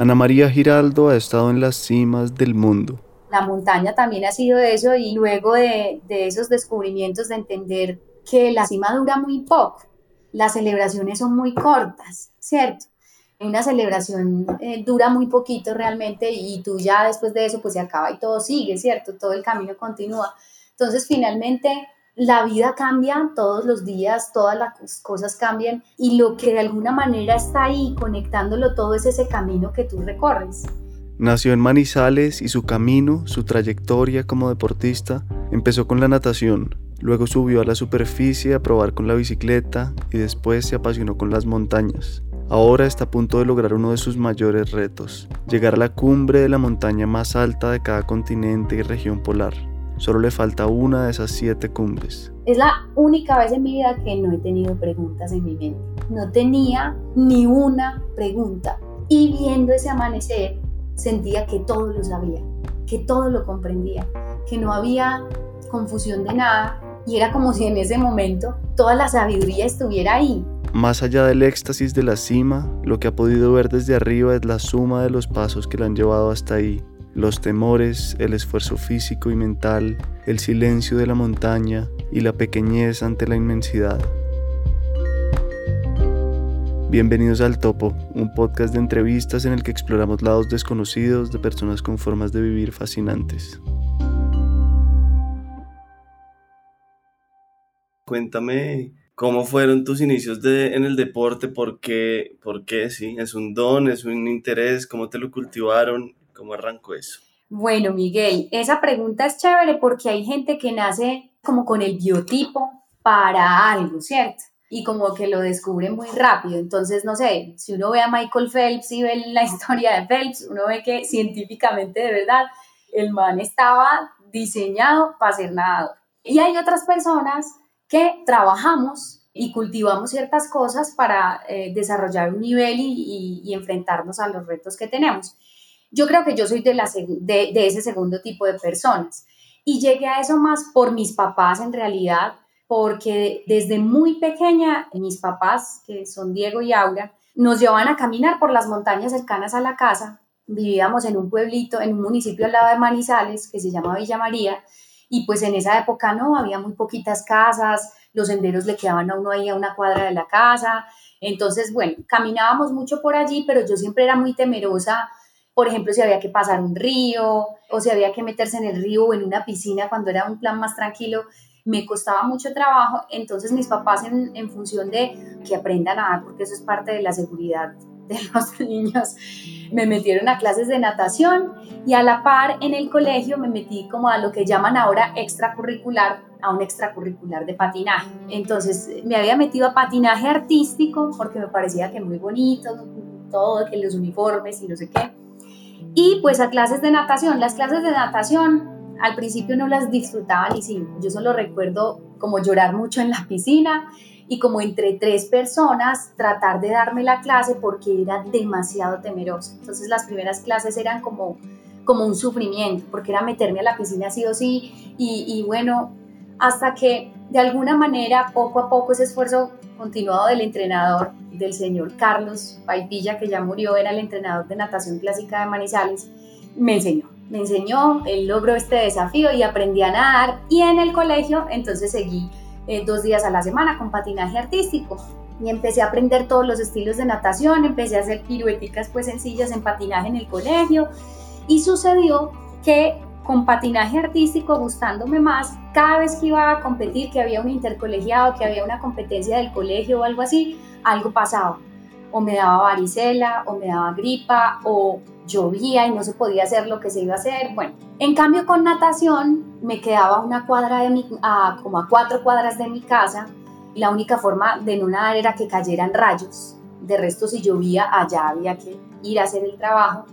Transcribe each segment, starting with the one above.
Ana María Giraldo ha estado en las cimas del mundo. La montaña también ha sido eso y luego de, de esos descubrimientos de entender que la cima dura muy poco, las celebraciones son muy cortas, ¿cierto? Una celebración eh, dura muy poquito realmente y tú ya después de eso pues se acaba y todo sigue, ¿cierto? Todo el camino continúa. Entonces finalmente la vida cambia todos los días, todas las cosas cambian y lo que de alguna manera está ahí conectándolo todo es ese camino que tú recorres. Nació en Manizales y su camino, su trayectoria como deportista, empezó con la natación, luego subió a la superficie a probar con la bicicleta y después se apasionó con las montañas. Ahora está a punto de lograr uno de sus mayores retos, llegar a la cumbre de la montaña más alta de cada continente y región polar. Solo le falta una de esas siete cumbres. Es la única vez en mi vida que no he tenido preguntas en mi mente. No tenía ni una pregunta. Y viendo ese amanecer, sentía que todo lo sabía, que todo lo comprendía, que no había confusión de nada. Y era como si en ese momento toda la sabiduría estuviera ahí. Más allá del éxtasis de la cima, lo que ha podido ver desde arriba es la suma de los pasos que la han llevado hasta ahí los temores, el esfuerzo físico y mental, el silencio de la montaña y la pequeñez ante la inmensidad. Bienvenidos al Topo, un podcast de entrevistas en el que exploramos lados desconocidos de personas con formas de vivir fascinantes. Cuéntame cómo fueron tus inicios en el deporte, por qué, por qué, sí, es un don, es un interés, cómo te lo cultivaron ¿Cómo arrancó eso? Bueno, Miguel, esa pregunta es chévere porque hay gente que nace como con el biotipo para algo, ¿cierto? Y como que lo descubre muy rápido. Entonces, no sé, si uno ve a Michael Phelps y ve la historia de Phelps, uno ve que científicamente de verdad el man estaba diseñado para ser nadador. Y hay otras personas que trabajamos y cultivamos ciertas cosas para eh, desarrollar un nivel y enfrentarnos a los retos que tenemos. Yo creo que yo soy de, ese segundo tipo de personas. Y llegué a eso más por mis papás en realidad, porque desde muy pequeña mis papás, que son Diego y Aura, nos llevaban a caminar por las montañas cercanas a la casa. Vivíamos en un pueblito, en un municipio al lado de Manizales, que se llama Villa María, y pues en esa época no, había muy poquitas casas, los senderos le quedaban a uno ahí a una cuadra de la casa. Entonces, bueno, caminábamos mucho por allí, pero yo siempre era muy temerosa por ejemplo, si había que pasar un río o si había que meterse en el río o en una piscina cuando era un plan más tranquilo, me costaba mucho trabajo. Entonces mis papás en, en función de que aprendan a nadar, porque eso es parte de la seguridad de los niños, me metieron a clases de natación y a la par en el colegio me metí como a lo que llaman ahora extracurricular, a un extracurricular de patinaje. Entonces me había metido a patinaje artístico porque me parecía que muy bonito, todo, que los uniformes y no sé qué. Y pues a clases de natación. Las clases de natación al principio no las disfrutaba ni sí. Yo solo recuerdo como llorar mucho en la piscina y como entre tres personas tratar de darme la clase porque era demasiado temerosa. Entonces las primeras clases eran como, como un sufrimiento porque era meterme a la piscina sí o sí y, y bueno, hasta que de alguna manera poco a poco ese esfuerzo continuado del entrenador del señor Carlos Paipilla, que ya murió, era el entrenador de natación clásica de Manizales, me enseñó. Me enseñó, él logró este desafío y aprendí a nadar. Y en el colegio, entonces seguí eh, dos días a la semana con patinaje artístico. Y empecé a aprender todos los estilos de natación, empecé a hacer pirueticas pues sencillas en patinaje en el colegio. Y sucedió que con patinaje artístico gustándome más, cada vez que iba a competir, que había un intercolegiado, que había una competencia del colegio o algo así, algo pasaba. O me daba varicela, o me daba gripa, o llovía y no se podía hacer lo que se iba a hacer. Bueno, en cambio con natación me quedaba una cuadra de mi, a, como a cuatro cuadras de mi casa. Y la única forma de no nadar era que cayeran rayos. De resto, si llovía, allá había que ir a hacer el trabajo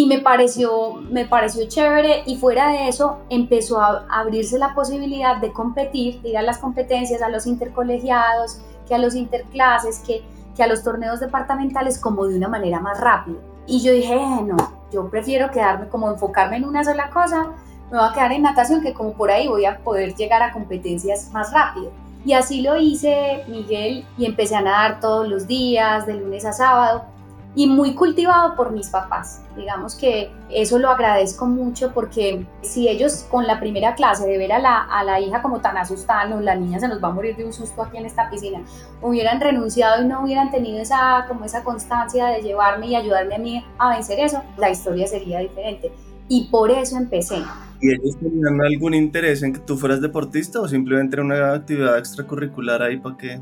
y me pareció, me pareció chévere y fuera de eso empezó a abrirse la posibilidad de competir, de ir a las competencias, a los intercolegiados, que a los interclases, que, que a los torneos departamentales como de una manera más rápida. Y yo dije, eh, no, yo prefiero quedarme como enfocarme en una sola cosa, me voy a quedar en natación que como por ahí voy a poder llegar a competencias más rápido. Y así lo hice, Miguel, y empecé a nadar todos los días, de lunes a sábado y muy cultivado por mis papás. Digamos que eso lo agradezco mucho porque si ellos con la primera clase de ver a la, a la hija como tan asustada, no, la niña se nos va a morir de un susto aquí en esta piscina, hubieran renunciado y no hubieran tenido esa, como esa constancia de llevarme y ayudarme a mí a vencer eso, la historia sería diferente. Y por eso empecé. ¿Y ellos tenían algún interés en que tú fueras deportista o simplemente era una actividad extracurricular ahí para que,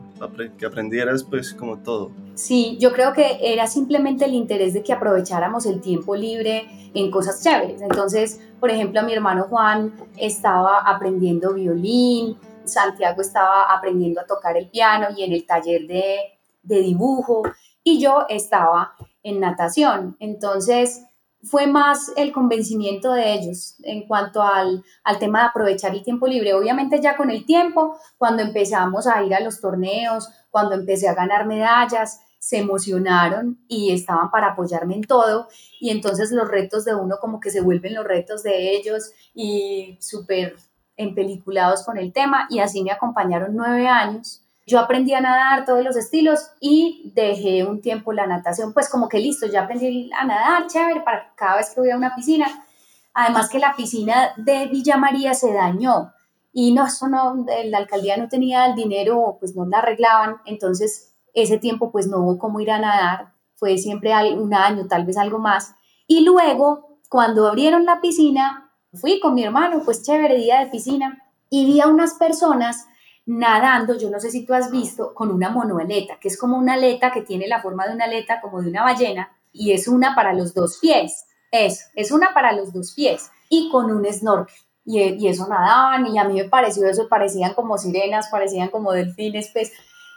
aprendieras pues como todo? Sí, yo creo que era simplemente el interés de que aprovecháramos el tiempo libre en cosas chéveres. Entonces, por ejemplo, mi hermano Juan estaba aprendiendo violín, Santiago estaba aprendiendo a tocar el piano y en el taller de dibujo y yo estaba en natación. Entonces, fue más el convencimiento de ellos en cuanto al, tema de aprovechar el tiempo libre. Obviamente ya con el tiempo, cuando empezamos a ir a los torneos, cuando empecé a ganar medallas, se emocionaron y estaban para apoyarme en todo. Y entonces los retos de uno como que se vuelven los retos de ellos y súper empeliculados con el tema. Y así me acompañaron nueve años yo aprendí a nadar todos los estilos y dejé un tiempo la natación, pues como que listo, ya aprendí a nadar, chévere, para cada vez que voy a una piscina. Además que la piscina de Villa María se dañó y no, eso no, la alcaldía no tenía el dinero, pues no la arreglaban, entonces ese tiempo pues no hubo cómo ir a nadar, fue siempre un año, tal vez algo más. Y luego, cuando abrieron la piscina, fui con mi hermano, pues chévere, día de piscina, y vi a unas personas nadando, yo no sé si tú has visto, con una monoaleta, que es como una aleta que tiene la forma de una aleta como de una ballena y es una para los dos pies. Eso, es una para los dos pies y con un snorkel. Y, y eso nadaban y a mí me pareció eso, parecían como sirenas, parecían como delfines, pues.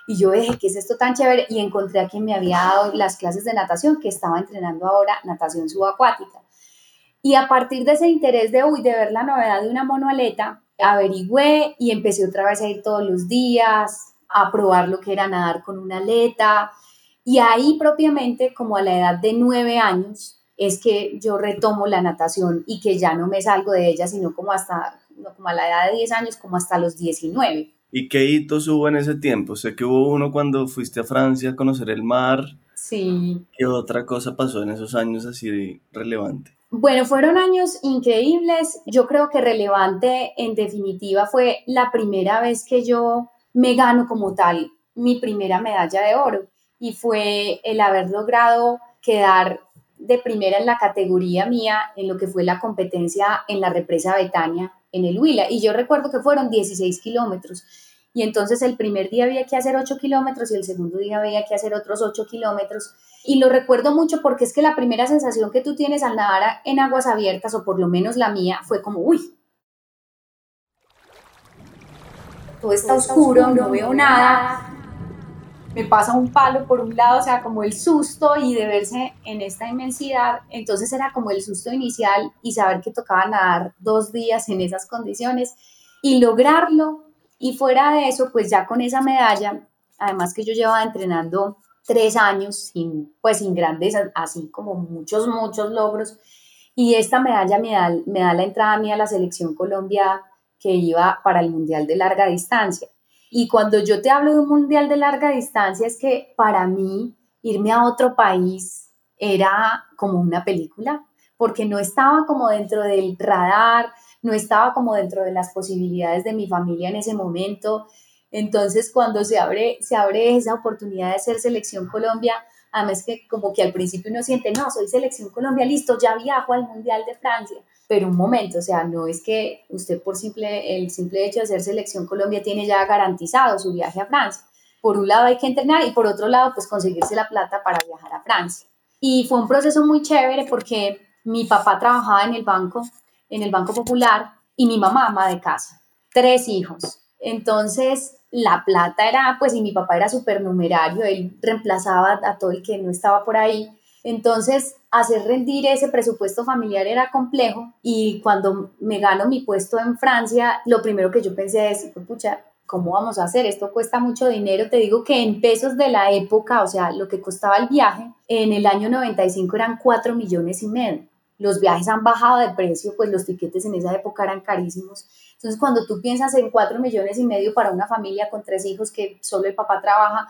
Y yo dije, ¿qué es esto tan chévere? Y encontré a quien me había dado las clases de natación, que estaba entrenando ahora natación subacuática. Y a partir de ese interés de, uy, de ver la novedad de una monoaleta, averigüé y empecé otra vez a ir todos los días, a probar lo que era nadar con una aleta. Y ahí propiamente, como a la edad de nueve años, es que yo retomo la natación y que ya no me salgo de ella, sino como hasta, como a la edad de 10 años, como hasta los 19. ¿Y qué hitos hubo en ese tiempo? Sé que hubo uno cuando fuiste a Francia a conocer el mar. Sí. ¿Qué otra cosa pasó en esos años así relevante? Bueno, fueron años increíbles. Yo creo que relevante en definitiva fue la primera vez que yo me gano como tal mi primera medalla de oro y fue el haber logrado quedar de primera en la categoría mía en lo que fue la competencia en la represa Betania en el Huila. Y yo recuerdo que fueron 16 kilómetros. Y entonces el primer día había que hacer 8 kilómetros y el segundo día había que hacer otros 8 kilómetros. Y lo recuerdo mucho porque es que la primera sensación que tú tienes al nadar en aguas abiertas, o por lo menos la mía, fue como, uy, todo está oscuro, no veo nada, me pasa un palo por un lado, o sea, como el susto y de verse en esta inmensidad, entonces era como el susto inicial y saber que tocaba nadar dos días en esas condiciones y lograrlo. Y fuera de eso, pues ya con esa medalla, además que yo llevaba entrenando tres años pues sin grandes, así como muchos, muchos logros. Y esta medalla me da, me da la entrada a mí a la selección Colombia que iba para el Mundial de Larga Distancia. Y cuando yo te hablo de un Mundial de Larga Distancia es que para mí irme a otro país era como una película, porque no estaba como dentro del radar, no estaba como dentro de las posibilidades de mi familia en ese momento. Entonces, cuando se abre, se abre esa oportunidad de ser selección Colombia, además que como que al principio uno siente, no, soy selección Colombia, listo, ya viajo al Mundial de Francia. Pero un momento, o sea, no es que usted por simple, el simple hecho de ser selección Colombia tiene ya garantizado su viaje a Francia. Por un lado hay que entrenar y por otro lado, pues conseguirse la plata para viajar a Francia. Y fue un proceso muy chévere porque mi papá trabajaba en el banco, en el Banco Popular, y mi mamá ama de casa, tres hijos. Entonces, la plata era, pues, y mi papá era supernumerario, él reemplazaba a todo el que no estaba por ahí. Entonces, hacer rendir ese presupuesto familiar era complejo y cuando me gano mi puesto en Francia, lo primero que yo pensé es, pucha, ¿cómo vamos a hacer? Esto cuesta mucho dinero. Te digo que en pesos de la época, o sea, lo que costaba el viaje, en el año 95 eran 4 millones y medio. Los viajes han bajado de precio, pues los tiquetes en esa época eran carísimos. Entonces, cuando tú piensas en cuatro millones y medio para una familia con tres hijos que solo el papá trabaja,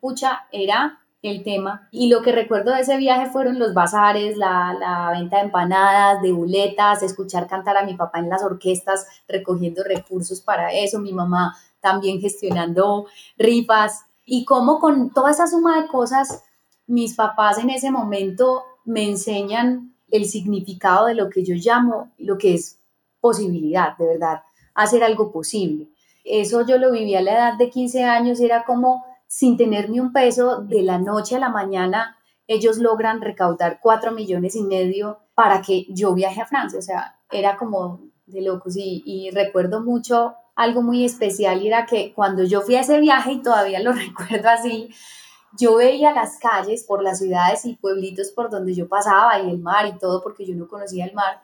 pucha, era el tema. Y lo que recuerdo de ese viaje fueron los bazares, la, venta de empanadas, de buletas, escuchar cantar a mi papá en las orquestas, recogiendo recursos para eso, mi mamá también gestionando rifas. Y cómo con toda esa suma de cosas, mis papás en ese momento me enseñan el significado de lo que yo llamo, lo que es posibilidad, de verdad, hacer algo posible. Eso yo lo viví a la edad de 15 años, era como sin tener ni un peso, de la noche a la mañana, ellos logran recaudar 4 millones y medio para que yo viaje a Francia. O sea, era como de locos. Y, y recuerdo mucho algo muy especial, y era que cuando yo fui a ese viaje, y todavía lo recuerdo así, yo veía las calles por las ciudades y pueblitos por donde yo pasaba y el mar y todo, porque yo no conocía el mar,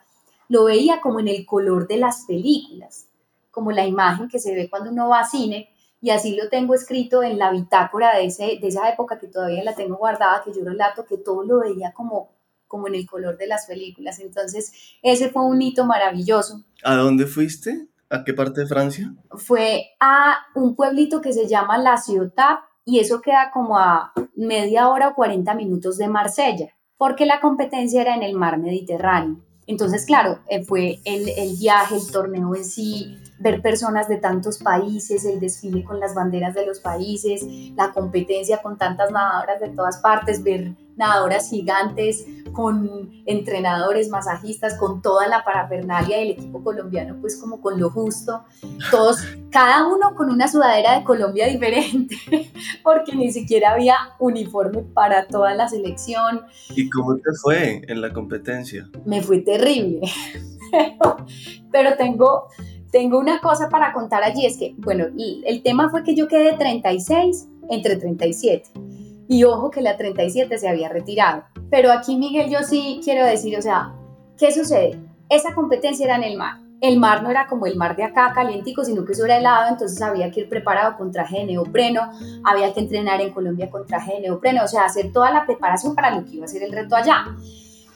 lo veía como en el color de las películas, como la imagen que se ve cuando uno va a cine, y así lo tengo escrito en la bitácora de, ese, de esa época que todavía la tengo guardada, que yo relato que todo lo veía como, como en el color de las películas. Entonces, ese fue un hito maravilloso. ¿A dónde fuiste? ¿A qué parte de Francia? Fue a un pueblito que se llama La Ciotat y eso queda como a media hora o 40 minutos de Marsella, porque la competencia era en el mar Mediterráneo. Entonces, claro, eh, fue el, el viaje, el torneo en sí, ver personas de tantos países, el desfile con las banderas de los países, la competencia con tantas nadadoras de todas partes, ver nadadoras gigantes con entrenadores, masajistas, con toda la parafernalia del equipo colombiano, pues como con lo justo, todos, cada uno con una sudadera de Colombia diferente, porque ni siquiera había uniforme para toda la selección. ¿Y cómo te fue en la competencia? Me fue terrible, pero tengo tengo una cosa para contar allí, es que, bueno, el tema fue que yo quedé 36 entre 37. Y ojo que la 37 se había retirado. Pero aquí, Miguel, yo sí quiero decir, o sea, ¿qué sucede? Esa competencia era en el mar. El mar no era como el mar de acá, calientico, sino que eso era helado, entonces había que ir preparado con traje de neopreno, había que entrenar en Colombia con traje de neopreno, o sea, hacer toda la preparación para lo que iba a ser el reto allá.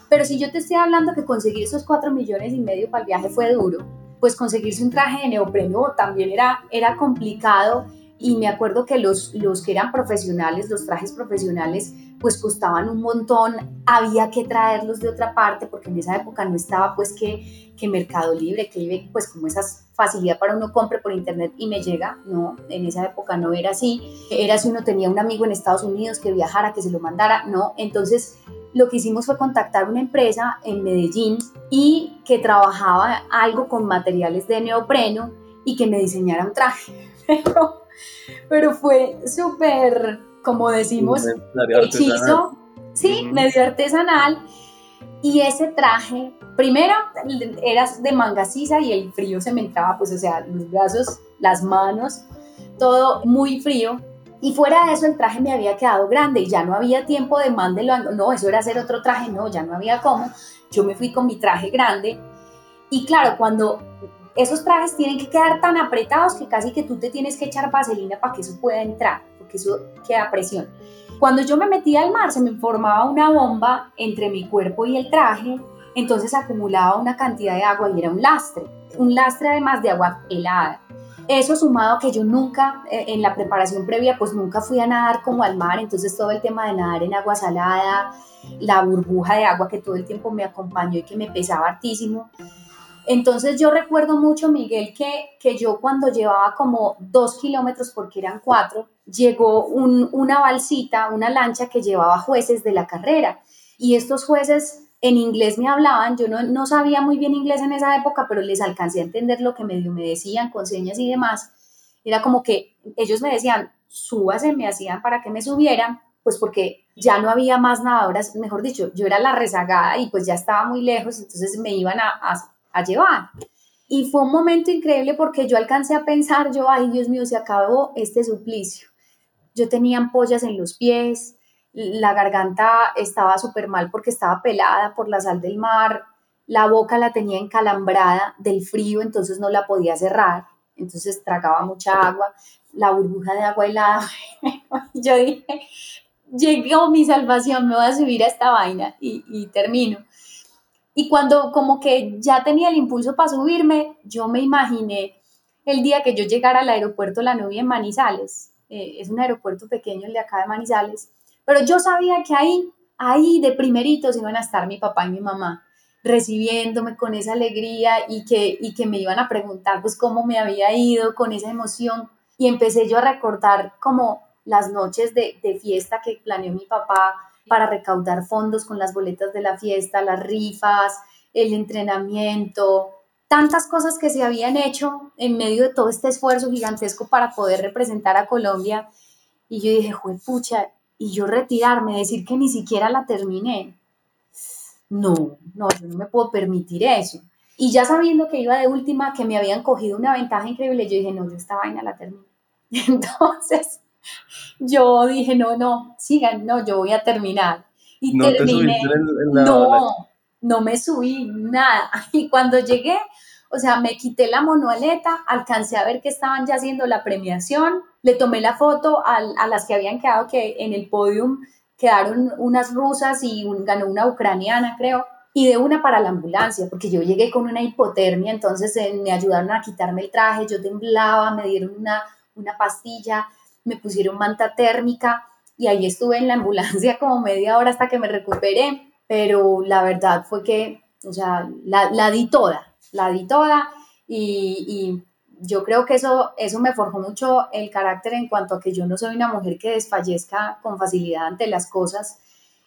Pero si yo te estoy hablando que conseguir esos 4 millones y medio para el viaje fue duro, pues conseguirse un traje de neopreno también era, era complicado y me acuerdo que los, los que eran profesionales, los trajes profesionales, pues costaban un montón, había que traerlos de otra parte porque en esa época no estaba pues que, que Mercado Libre, que pues como esa facilidad para uno compre por internet y me llega, no, en esa época no era así, era si uno tenía un amigo en Estados Unidos que viajara, que se lo mandara, no, entonces lo que hicimos fue contactar una empresa en Medellín y que trabajaba algo con materiales de neopreno y que me diseñara un traje. Pero, fue súper, como decimos, hechizo, sí, medio artesanal. Y ese traje, primero era de manga sisa y el frío se me entraba, pues, o sea, los brazos, las manos, todo muy frío. Y fuera de eso, el traje me había quedado grande y ya no había tiempo de mándelo. No, eso era hacer otro traje, no, ya no había cómo. Yo me fui con mi traje grande. Y claro, cuando esos trajes tienen que quedar tan apretados que casi que tú te tienes que echar vaselina para que eso pueda entrar, porque eso queda presión. Cuando yo me metía al mar, se me formaba una bomba entre mi cuerpo y el traje, entonces acumulaba una cantidad de agua y era un lastre. Un lastre además de agua helada. Eso sumado que yo nunca, eh, en la preparación previa, pues nunca fui a nadar como al mar, entonces todo el tema de nadar en agua salada, la burbuja de agua que todo el tiempo me acompañó y que me pesaba hartísimo. Entonces yo recuerdo mucho, Miguel, que, que yo cuando llevaba como dos kilómetros, porque eran cuatro, llegó una balsita, una lancha que llevaba jueces de la carrera. Y estos jueces en inglés me hablaban, yo no, no, sabía muy bien inglés en esa época, pero les alcancé a entender lo que medio me decían con señas y demás. Era como que ellos me decían, súbase, me hacían para que me subieran, pues porque ya no había más nadadoras, mejor dicho, yo era la rezagada y pues ya estaba muy lejos, entonces me iban a, a llevar. Y fue un momento increíble porque yo alcancé a pensar, yo, ay Dios mío, se acabó este suplicio. Yo tenía ampollas en los pies, la garganta estaba súper mal porque estaba pelada por la sal del mar, la boca la tenía encalambrada del frío, entonces no la podía cerrar, entonces tragaba mucha agua, la burbuja de agua helada. Yo dije, llegó mi salvación, me voy a subir a esta vaina y, y termino. Y cuando como que ya tenía el impulso para subirme, yo me imaginé el día que yo llegara al aeropuerto La Nubia en Manizales. Eh, es un aeropuerto pequeño el de acá de Manizales Pero yo sabía que ahí, ahí de primeritos iban a estar mi papá y mi mamá recibiéndome con esa alegría y que, y que me iban a preguntar pues cómo me había ido con esa emoción. Y empecé yo a recordar como las noches de, de fiesta que planeó mi papá para recaudar fondos con las boletas de la fiesta, las rifas, el entrenamiento, tantas cosas que se habían hecho en medio de todo este esfuerzo gigantesco para poder representar a Colombia. Y yo dije, pucha, y yo retirarme, decir que ni siquiera la terminé. No, no, yo no me puedo permitir eso. Y ya sabiendo que iba de última, que me habían cogido una ventaja increíble, yo dije, no, yo esta vaina la termino. Entonces, yo dije, no, no, sigan, no, yo voy a terminar. Y no terminé. no, no me subí nada. Y cuando llegué, o sea, me quité la monoaleta, alcancé a ver que estaban ya haciendo la premiación, le tomé la foto a, a las que habían quedado que en el podium quedaron unas rusas y ganó una ucraniana, creo, y de una para la ambulancia, porque yo llegué con una hipotermia, entonces eh, me ayudaron a quitarme el traje, yo temblaba, me dieron una, una pastilla, me pusieron manta térmica y ahí estuve en la ambulancia como media hora hasta que me recuperé, pero la verdad fue que, o sea, la, la di toda, la di toda y, y yo creo que eso, eso me forjó mucho el carácter en cuanto a que yo no soy una mujer que desfallezca con facilidad ante las cosas.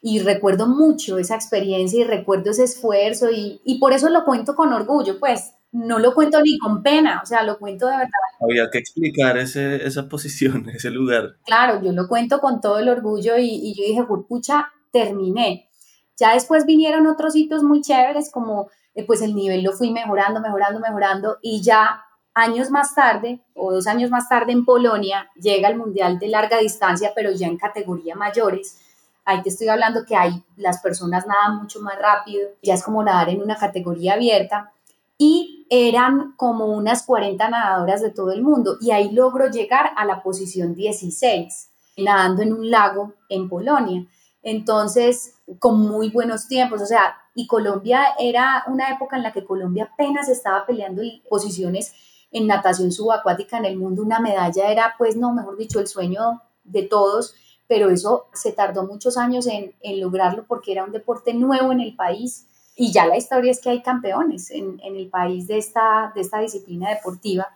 Y recuerdo mucho esa experiencia y recuerdo ese esfuerzo y, y por eso lo cuento con orgullo, pues no lo cuento ni con pena, o sea, lo cuento de verdad. Había que explicar ese, esa posición, ese lugar. Claro, yo lo cuento con todo el orgullo y, y yo dije, pucha, terminé. Ya después vinieron otros hitos muy chéveres como eh, pues el nivel lo fui mejorando, mejorando, mejorando y ya años más tarde, o dos años más tarde en Polonia, llega el Mundial de larga distancia, pero ya en categoría mayores. Ahí te estoy hablando que hay las personas nadan mucho más rápido, ya es como nadar en una categoría abierta. Y eran como unas 40 nadadoras de todo el mundo. Y ahí logro llegar a la posición 16, nadando en un lago en Polonia. Entonces, con muy buenos tiempos, o sea, y Colombia era una época en la que Colombia apenas estaba peleando posiciones en natación subacuática en el mundo, una medalla era, pues, no, mejor dicho, el sueño de todos, pero eso se tardó muchos años en, lograrlo porque era un deporte nuevo en el país y ya la historia es que hay campeones en, el país de esta, de esta disciplina deportiva.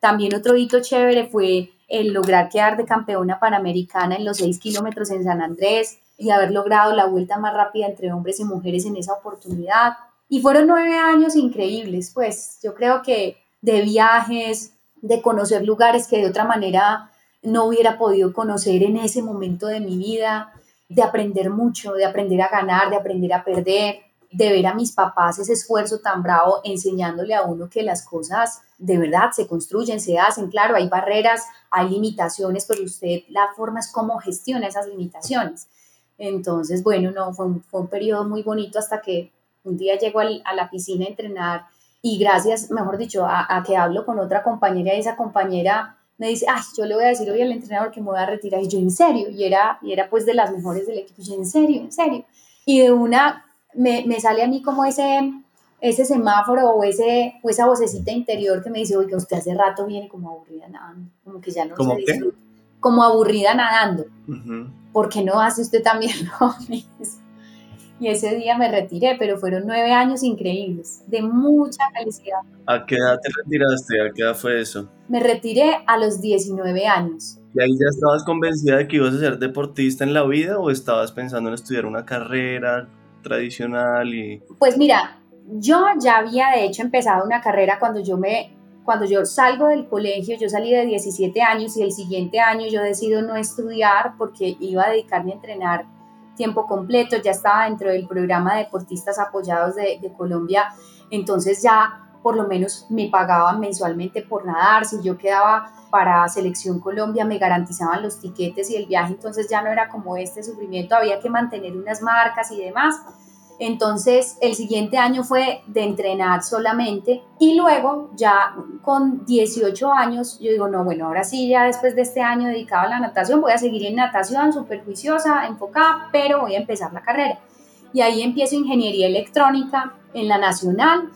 También otro hito chévere fue el lograr quedar de campeona panamericana en los 6 kilómetros en San Andrés y haber logrado la vuelta más rápida entre hombres y mujeres en esa oportunidad. Y fueron nueve años increíbles, pues yo creo que de viajes, de conocer lugares que de otra manera no hubiera podido conocer en ese momento de mi vida, de aprender mucho, de aprender a ganar, de aprender a perder, de ver a mis papás ese esfuerzo tan bravo enseñándole a uno que las cosas de verdad se construyen, se hacen. Claro, hay barreras, hay limitaciones, pero usted la forma es cómo gestiona esas limitaciones. Entonces, bueno, no, fue un, fue periodo muy bonito hasta que un día llego a la piscina a entrenar y gracias, mejor dicho, a, que hablo con otra compañera y esa compañera me dice, ay, yo le voy a decir hoy al entrenador que me voy a retirar. Y yo, ¿en serio? Y era, y era pues de las mejores del equipo. Y yo, ¿en serio? ¿En serio? Y de una, me, me sale a mí como ese, ese semáforo o, ese, o esa vocecita interior que me dice, oiga, usted hace rato viene como aburrida nadando. Como que ya no ¿Cómo qué? Como aburrida nadando. ¿Por qué no hace usted también lo mismo? y ese día me retiré, pero fueron nueve años increíbles, de mucha felicidad. ¿A qué edad te retiraste? ¿A qué edad fue eso? Me retiré a los 19 años. ¿Y ahí ya estabas convencida de que ibas a ser deportista en la vida o estabas pensando en estudiar una carrera tradicional y... Pues mira, yo ya había de hecho empezado una carrera cuando yo me cuando yo salgo del colegio, yo salí de 17 años y el siguiente año yo decido no estudiar porque iba a dedicarme a entrenar tiempo completo, ya estaba dentro del programa de deportistas apoyados de, Colombia, entonces ya por lo menos me pagaban mensualmente por nadar, si yo quedaba para Selección Colombia me garantizaban los tiquetes y el viaje, entonces ya no era como este sufrimiento, había que mantener unas marcas y demás. Entonces, el siguiente año fue de entrenar solamente. Y luego ya con 18 años, yo digo, no, bueno, ahora sí, ya después de este año dedicado a la natación, voy a seguir en natación, súper juiciosa, enfocada, pero voy a empezar la carrera. Y ahí empiezo ingeniería electrónica en la nacional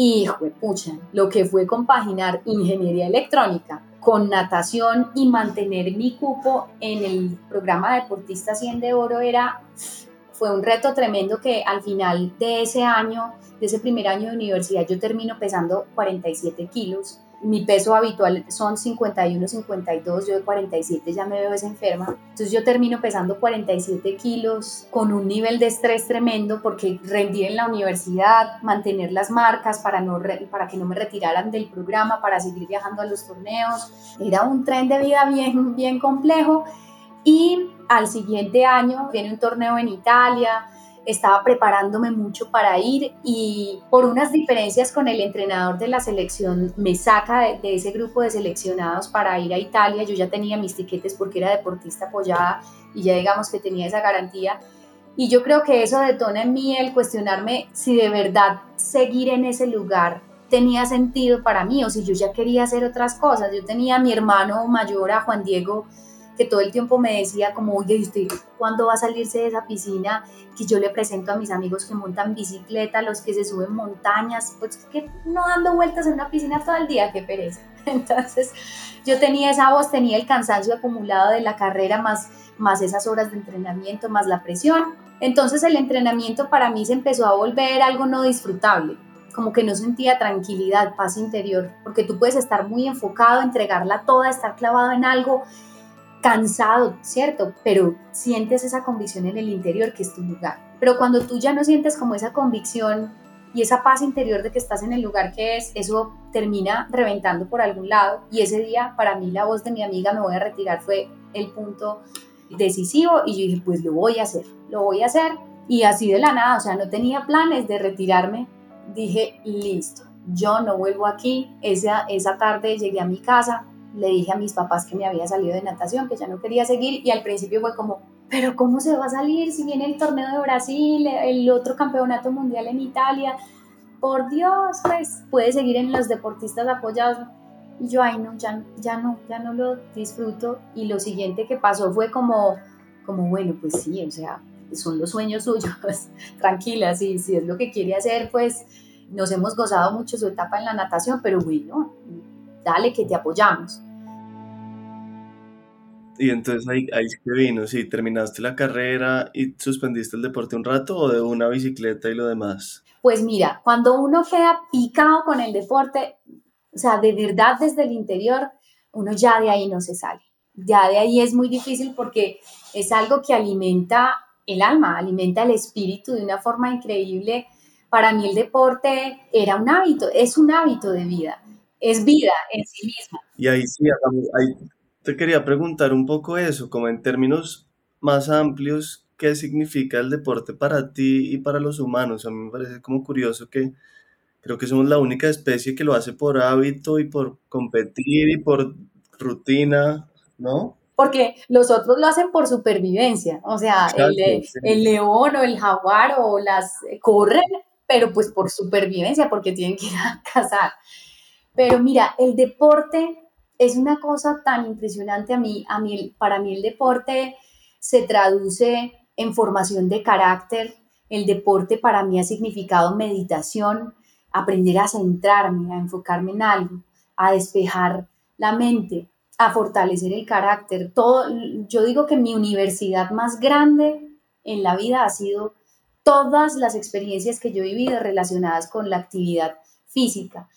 y, pucha, lo que fue compaginar ingeniería electrónica con natación y mantener mi cupo en el programa Deportista 100 de Oro era, fue un reto tremendo que al final de ese año, de ese primer año de universidad, yo termino pesando 47 kilos mi peso habitual son 51, 52, yo de 47 ya me veo esa enferma. Entonces yo termino pesando 47 kilos con un nivel de estrés tremendo porque rendí en la universidad, mantener las marcas para, no para que no me retiraran del programa, para seguir viajando a los torneos. Era un tren de vida bien, bien complejo. Y al siguiente año viene un torneo en Italia, estaba preparándome mucho para ir y por unas diferencias con el entrenador de la selección me saca de, ese grupo de seleccionados para ir a Italia. Yo ya tenía mis tiquetes porque era deportista apoyada y ya digamos que tenía esa garantía. Y yo creo que eso detona en mí el cuestionarme si de verdad seguir en ese lugar tenía sentido para mí o si yo ya quería hacer otras cosas. Yo tenía a mi hermano mayor, a Juan Diego, que todo el tiempo me decía como, oye, ¿usted cuándo va a salirse de esa piscina? Que yo le presento a mis amigos que montan bicicleta, los que se suben montañas, pues que no dando vueltas en una piscina todo el día, qué pereza. Entonces yo tenía esa voz, tenía el cansancio acumulado de la carrera, más, más esas horas de entrenamiento, más la presión. Entonces el entrenamiento para mí se empezó a volver algo no disfrutable como que no sentía tranquilidad, paz interior, porque tú puedes estar muy enfocado, entregarla toda, estar clavado en algo cansado, ¿cierto? Pero sientes esa convicción en el interior que es tu lugar. Pero cuando tú ya no sientes como esa convicción y esa paz interior de que estás en el lugar que es, eso termina reventando por algún lado. Y ese día, para mí, la voz de mi amiga, me voy a retirar, fue el punto decisivo. Y yo dije, pues lo voy a hacer, lo voy a hacer. Y así de la nada, o sea, no tenía planes de retirarme. Dije, listo, yo no vuelvo aquí. Esa, esa tarde llegué a mi casa, le dije a mis papás que me había salido de natación, que ya no quería seguir y al principio fue como, pero ¿cómo se va a salir si viene el torneo de Brasil, el otro campeonato mundial en Italia? Por Dios, pues puede seguir en los deportistas apoyados. Y yo, ay no, ya, ya no, ya no lo disfruto. Y lo siguiente que pasó fue como, como bueno, pues sí, o sea, son los sueños suyos, tranquila, si, si es lo que quiere hacer, pues nos hemos gozado mucho su etapa en la natación, pero bueno, dale que te apoyamos. Y entonces ahí, ahí que vino, sí, terminaste la carrera y suspendiste el deporte un rato o de una bicicleta y lo demás. Pues mira, cuando uno queda picado con el deporte, o sea, de verdad desde el interior, uno ya de ahí no se sale. Ya de ahí es muy difícil porque es algo que alimenta el alma, alimenta el espíritu de una forma increíble. Para mí el deporte era un hábito, es un hábito de vida, es vida en sí misma. Y ahí sí, ahí te quería preguntar un poco eso, como en términos más amplios, ¿qué significa el deporte para ti y para los humanos? A mí me parece como curioso que creo que somos la única especie que lo hace por hábito y por competir y por rutina, ¿no? Porque los otros lo hacen por supervivencia, o sea, el, el, león o el jaguar o las eh, corren, pero pues por supervivencia, porque tienen que ir a cazar. Pero mira, el deporte es una cosa tan impresionante a mí, a mí, para mí el deporte se traduce en formación de carácter, el deporte para mí ha significado meditación, aprender a centrarme, a enfocarme en algo, a despejar la mente, a fortalecer el carácter. Todo, yo digo que mi universidad más grande en la vida ha sido todas las experiencias que yo he vivido relacionadas con la actividad física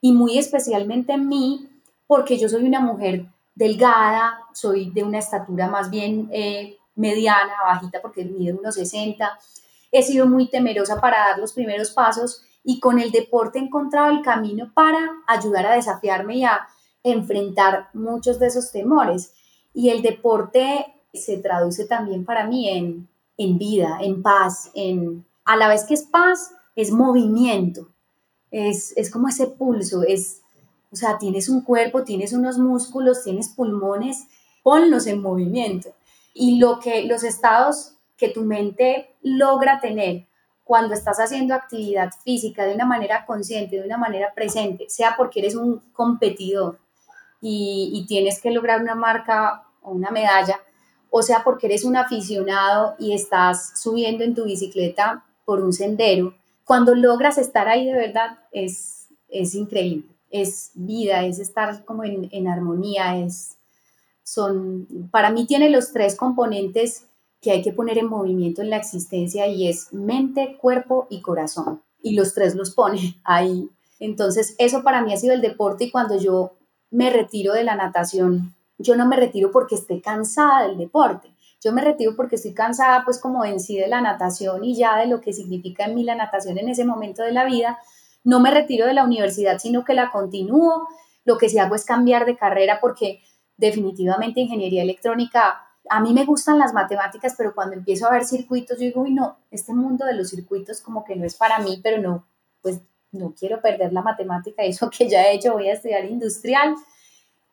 y muy especialmente en mí porque yo soy una mujer delgada, soy de una estatura más bien eh, mediana, bajita, porque mido unos 60. He sido muy temerosa para dar los primeros pasos y con el deporte he encontrado el camino para ayudar a desafiarme y a enfrentar muchos de esos temores. Y el deporte se traduce también para mí en, en vida, en paz, en a la vez que es paz, es movimiento, es, es como ese pulso, es o sea, tienes un cuerpo, tienes unos músculos, tienes pulmones, ponlos en movimiento. Y lo que los estados que tu mente logra tener cuando estás haciendo actividad física de una manera consciente, de una manera presente, sea porque eres un competidor y, tienes que lograr una marca o una medalla, o sea porque eres un aficionado y estás subiendo en tu bicicleta por un sendero, cuando logras estar ahí de verdad es, es increíble es vida, es estar como en, en armonía, es, son, para mí tiene los tres componentes que hay que poner en movimiento en la existencia y es mente, cuerpo y corazón. Y los tres los pone ahí. Entonces, eso para mí ha sido el deporte y cuando yo me retiro de la natación, yo no me retiro porque esté cansada del deporte. Yo me retiro porque estoy cansada, pues como en sí de la natación y ya de lo que significa en mí la natación en ese momento de la vida. No me retiro de la universidad, sino que la continúo. Lo que sí hago es cambiar de carrera porque definitivamente ingeniería electrónica a mí me gustan las matemáticas, pero cuando empiezo a ver circuitos, yo digo, uy, no, este mundo de los circuitos como que no es para mí, pero no, pues no quiero perder la matemática, eso que ya he hecho, voy a estudiar industrial,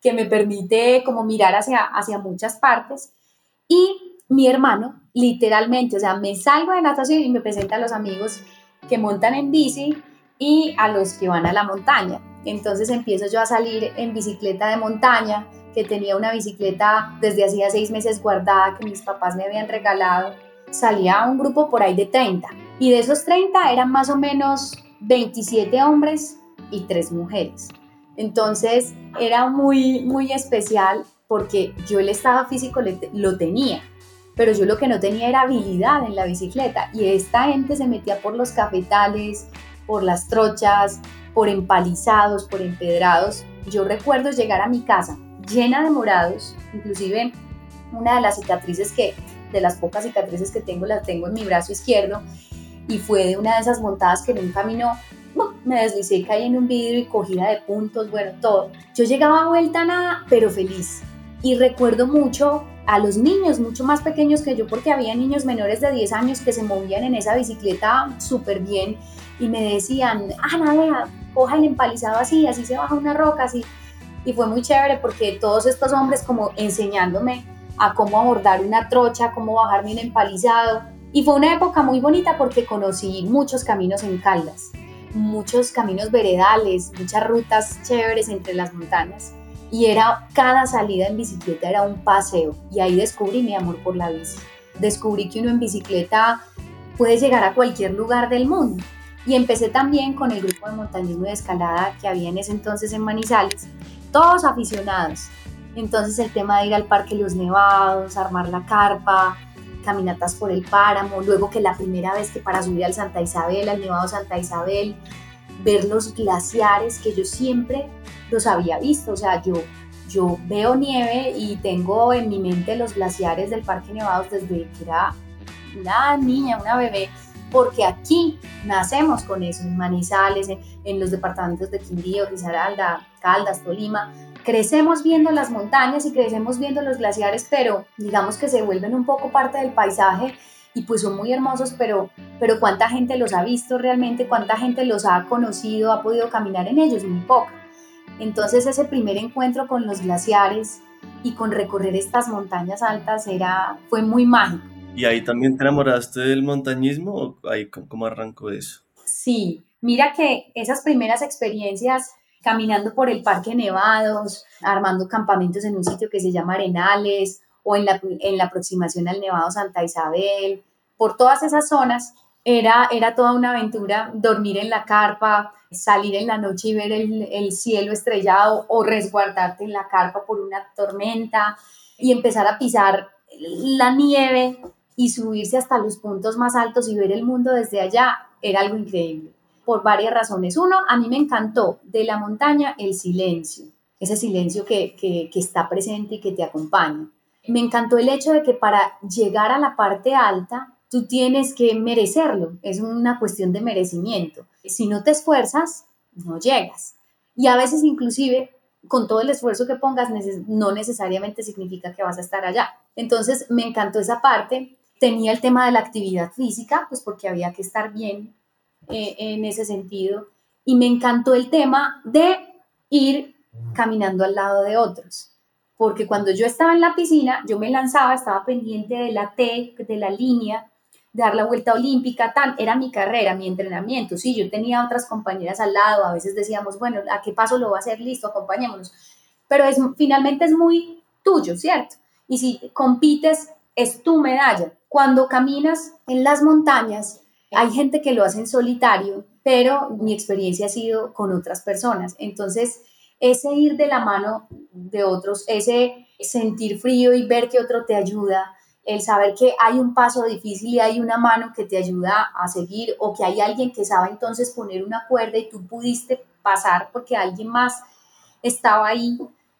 que me permite como mirar hacia, hacia muchas partes. Y mi hermano, literalmente, o sea, me salgo de natación y me presenta a los amigos que montan en bici y a los que van a la montaña. Entonces empiezo yo a salir en bicicleta de montaña, que tenía una bicicleta desde hacía seis meses guardada que mis papás me habían regalado. Salía un grupo por ahí de 30 y de esos 30 eran más o menos 27 hombres y 3 mujeres. Entonces era muy, muy especial porque yo el estado físico lo tenía, pero yo lo que no tenía era habilidad en la bicicleta y esta gente se metía por los cafetales, por las trochas, por empalizados, por empedrados. Yo recuerdo llegar a mi casa llena de morados, inclusive una de las cicatrices que, de las pocas cicatrices que tengo, las tengo en mi brazo izquierdo, y fue de una de esas montadas que en un camino me deslicé, caí en un vidrio y cogida de puntos, bueno, todo. Yo llegaba vuelta nada, pero feliz. Y recuerdo mucho a los niños mucho más pequeños que yo, porque había niños menores de 10 años que se movían en esa bicicleta súper bien y me decían, Ana, vea, coja el empalizado así, así se baja una roca, así. Y fue muy chévere porque todos estos hombres como enseñándome a cómo abordar una trocha, cómo bajarme un empalizado. Y fue una época muy bonita porque conocí muchos caminos en Caldas, muchos caminos veredales, muchas rutas chéveres entre las montañas. Y era cada salida en bicicleta era un paseo. Y ahí descubrí mi amor por la bici. Descubrí que uno en bicicleta puede llegar a cualquier lugar del mundo y empecé también con el grupo de montañismo y de escalada que había en ese entonces en Manizales, todos aficionados. Entonces el tema de ir al Parque Los Nevados, armar la carpa, caminatas por el páramo, luego que la primera vez que para subir al Santa Isabel, al Nevado Santa Isabel, ver los glaciares que yo siempre los había visto, o sea, yo, yo veo nieve y tengo en mi mente los glaciares del Parque Nevados desde que era una niña, una bebé, porque aquí nacemos con eso, en Manizales, en, los departamentos de Quindío, Risaralda, Caldas, Tolima, crecemos viendo las montañas y crecemos viendo los glaciares, pero digamos que se vuelven un poco parte del paisaje y pues son muy hermosos, pero, pero cuánta gente los ha visto realmente, cuánta gente los ha conocido, ha podido caminar en ellos, muy poca. Entonces ese primer encuentro con los glaciares y con recorrer estas montañas altas era, fue muy mágico. ¿Y ahí también te enamoraste del montañismo o ahí cómo arrancó eso? Sí, mira que esas primeras experiencias caminando por el Parque Nevados, armando campamentos en un sitio que se llama Arenales o en la, aproximación al Nevado Santa Isabel, por todas esas zonas, era, era toda una aventura dormir en la carpa, salir en la noche y ver el cielo estrellado o resguardarte en la carpa por una tormenta y empezar a pisar la nieve y subirse hasta los puntos más altos y ver el mundo desde allá era algo increíble. Por varias razones. Uno, a mí me encantó de la montaña el silencio, ese silencio que, que, que está presente y que te acompaña. Me encantó el hecho de que para llegar a la parte alta tú tienes que merecerlo, es una cuestión de merecimiento. Si no te esfuerzas, no llegas. Y a veces inclusive con todo el esfuerzo que pongas no necesariamente significa que vas a estar allá. Entonces me encantó esa parte tenía el tema de la actividad física, pues porque había que estar bien eh, en ese sentido. Y me encantó el tema de ir caminando al lado de otros. Porque cuando yo estaba en la piscina, yo me lanzaba, estaba pendiente de la T, de la línea, de dar la vuelta olímpica, tal, era mi carrera, mi entrenamiento. Sí, yo tenía otras compañeras al lado, a veces decíamos, bueno, ¿a qué paso lo va a hacer? Listo, acompañémonos. Pero es, finalmente es muy tuyo, ¿cierto? Y si compites, es tu medalla. Cuando caminas en las montañas, Hay gente que lo hace en solitario, pero mi experiencia ha sido con otras personas. Entonces, ese ir de la mano de otros, ese sentir frío y ver que otro te ayuda, el saber que hay un paso difícil y hay una mano que te ayuda a seguir o que hay alguien que sabe entonces poner una cuerda y tú pudiste pasar porque alguien más estaba ahí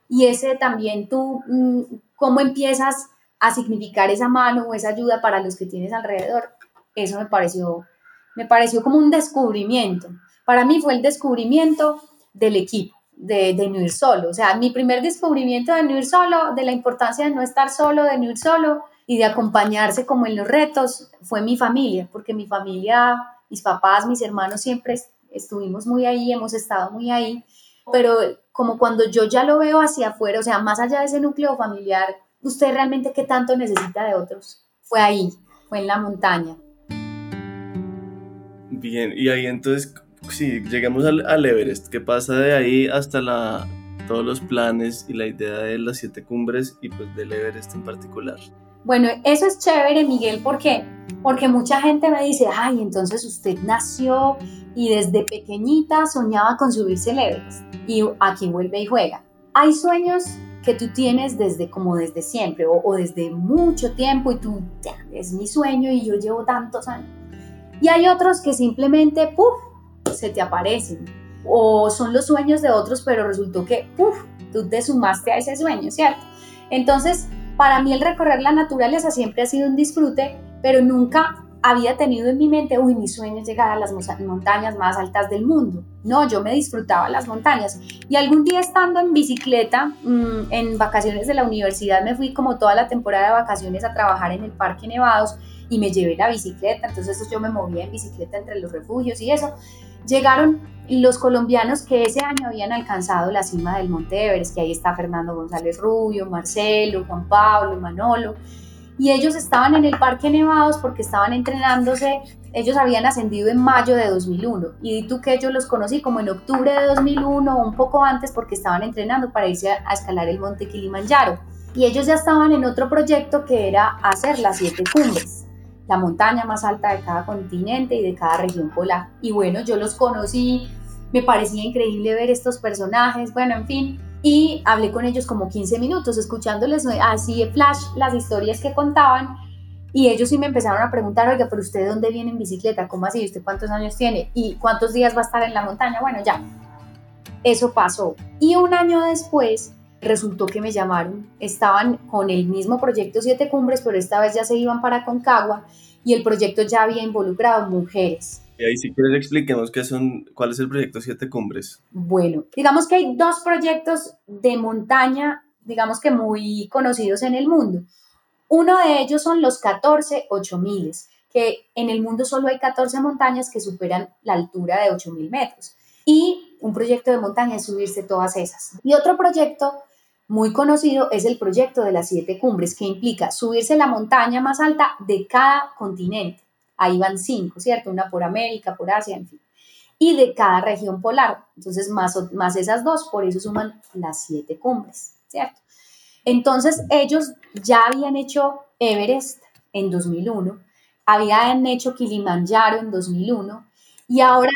y ese también tú, mm, cómo empiezas a significar esa mano o esa ayuda para los que tienes alrededor, eso me pareció, me pareció como un descubrimiento. Para mí fue el descubrimiento del equipo de, de no ir solo. O sea, mi primer descubrimiento de no ir solo, de la importancia de no estar solo, de no ir solo y de acompañarse como en los retos, fue mi familia, porque mi familia, mis papás, mis hermanos siempre estuvimos muy ahí, hemos estado muy ahí, pero como cuando yo ya lo veo hacia afuera, o sea, más allá de ese núcleo familiar, ¿usted realmente qué tanto necesita de otros? Fue ahí, fue en la montaña. Bien, y ahí entonces, si llegamos al, Everest, ¿qué pasa de ahí hasta la, todos los planes y la idea de las siete cumbres y pues del Everest en particular? Bueno, eso es chévere, Miguel, ¿por qué? Porque mucha gente me dice, ay, entonces usted nació y desde pequeñita soñaba con subirse el Everest y aquí vuelve y juega. Hay sueños que tú tienes desde como desde siempre o, desde mucho tiempo y tú, es mi sueño y yo llevo tantos años. Y hay otros que simplemente, puff, se te aparecen. O son los sueños de otros, pero resultó que, puff, tú te sumaste a ese sueño, ¿cierto? Entonces, para mí el recorrer la naturaleza siempre ha sido un disfrute, pero nunca había tenido en mi mente, uy, mi sueño es llegar a las montañas más altas del mundo. No, yo me disfrutaba las montañas. Y algún día estando en bicicleta, mm, en vacaciones de la universidad, me fui como toda la temporada de vacaciones a trabajar en el Parque Nevados y me llevé la bicicleta, entonces yo me movía en bicicleta entre los refugios y eso. Llegaron los colombianos que ese año habían alcanzado la cima del Monte Everest, que ahí está Fernando González Rubio, Marcelo, Juan Pablo, Manolo, y ellos estaban en el Parque Nevados porque estaban entrenándose, ellos habían ascendido en mayo de 2001, y tú que yo los conocí como en octubre de 2001 o un poco antes porque estaban entrenando para irse a, a escalar el Monte Kilimanjaro. Y ellos ya estaban en otro proyecto que era hacer las siete cumbres la montaña más alta de cada continente y de cada región polar. Y bueno, yo los conocí, me parecía increíble ver estos personajes, bueno, en fin, y hablé con ellos como 15 minutos, escuchándoles así de flash las historias que contaban. Y ellos sí me empezaron a preguntar, oiga, pero usted dónde viene en bicicleta? ¿Cómo así? ¿Usted cuántos años tiene? ¿Y cuántos días va a estar en la montaña? Bueno, ya, eso pasó. Y un año después resultó que me llamaron, estaban con el mismo proyecto Siete Cumbres, pero esta vez ya se iban para Concagua y el proyecto ya había involucrado mujeres. Y ahí si quieres expliquemos qué son, cuál es el proyecto Siete Cumbres. Bueno, digamos que hay dos proyectos de montaña, digamos que muy conocidos en el mundo. Uno de ellos son los 14 8000, que en el mundo solo hay 14 montañas que superan la altura de 8000 metros. Y un proyecto de montaña es subirse todas esas. Y otro proyecto muy conocido es el proyecto de las siete cumbres, que implica subirse la montaña más alta de cada continente. Ahí van cinco, ¿cierto? Una por América, por Asia, en fin. Y de cada región polar. Entonces, más, más esas dos, por eso suman las siete cumbres, ¿cierto? Entonces, ellos ya habían hecho Everest en 2001, habían hecho Kilimanjaro en 2001 y ahora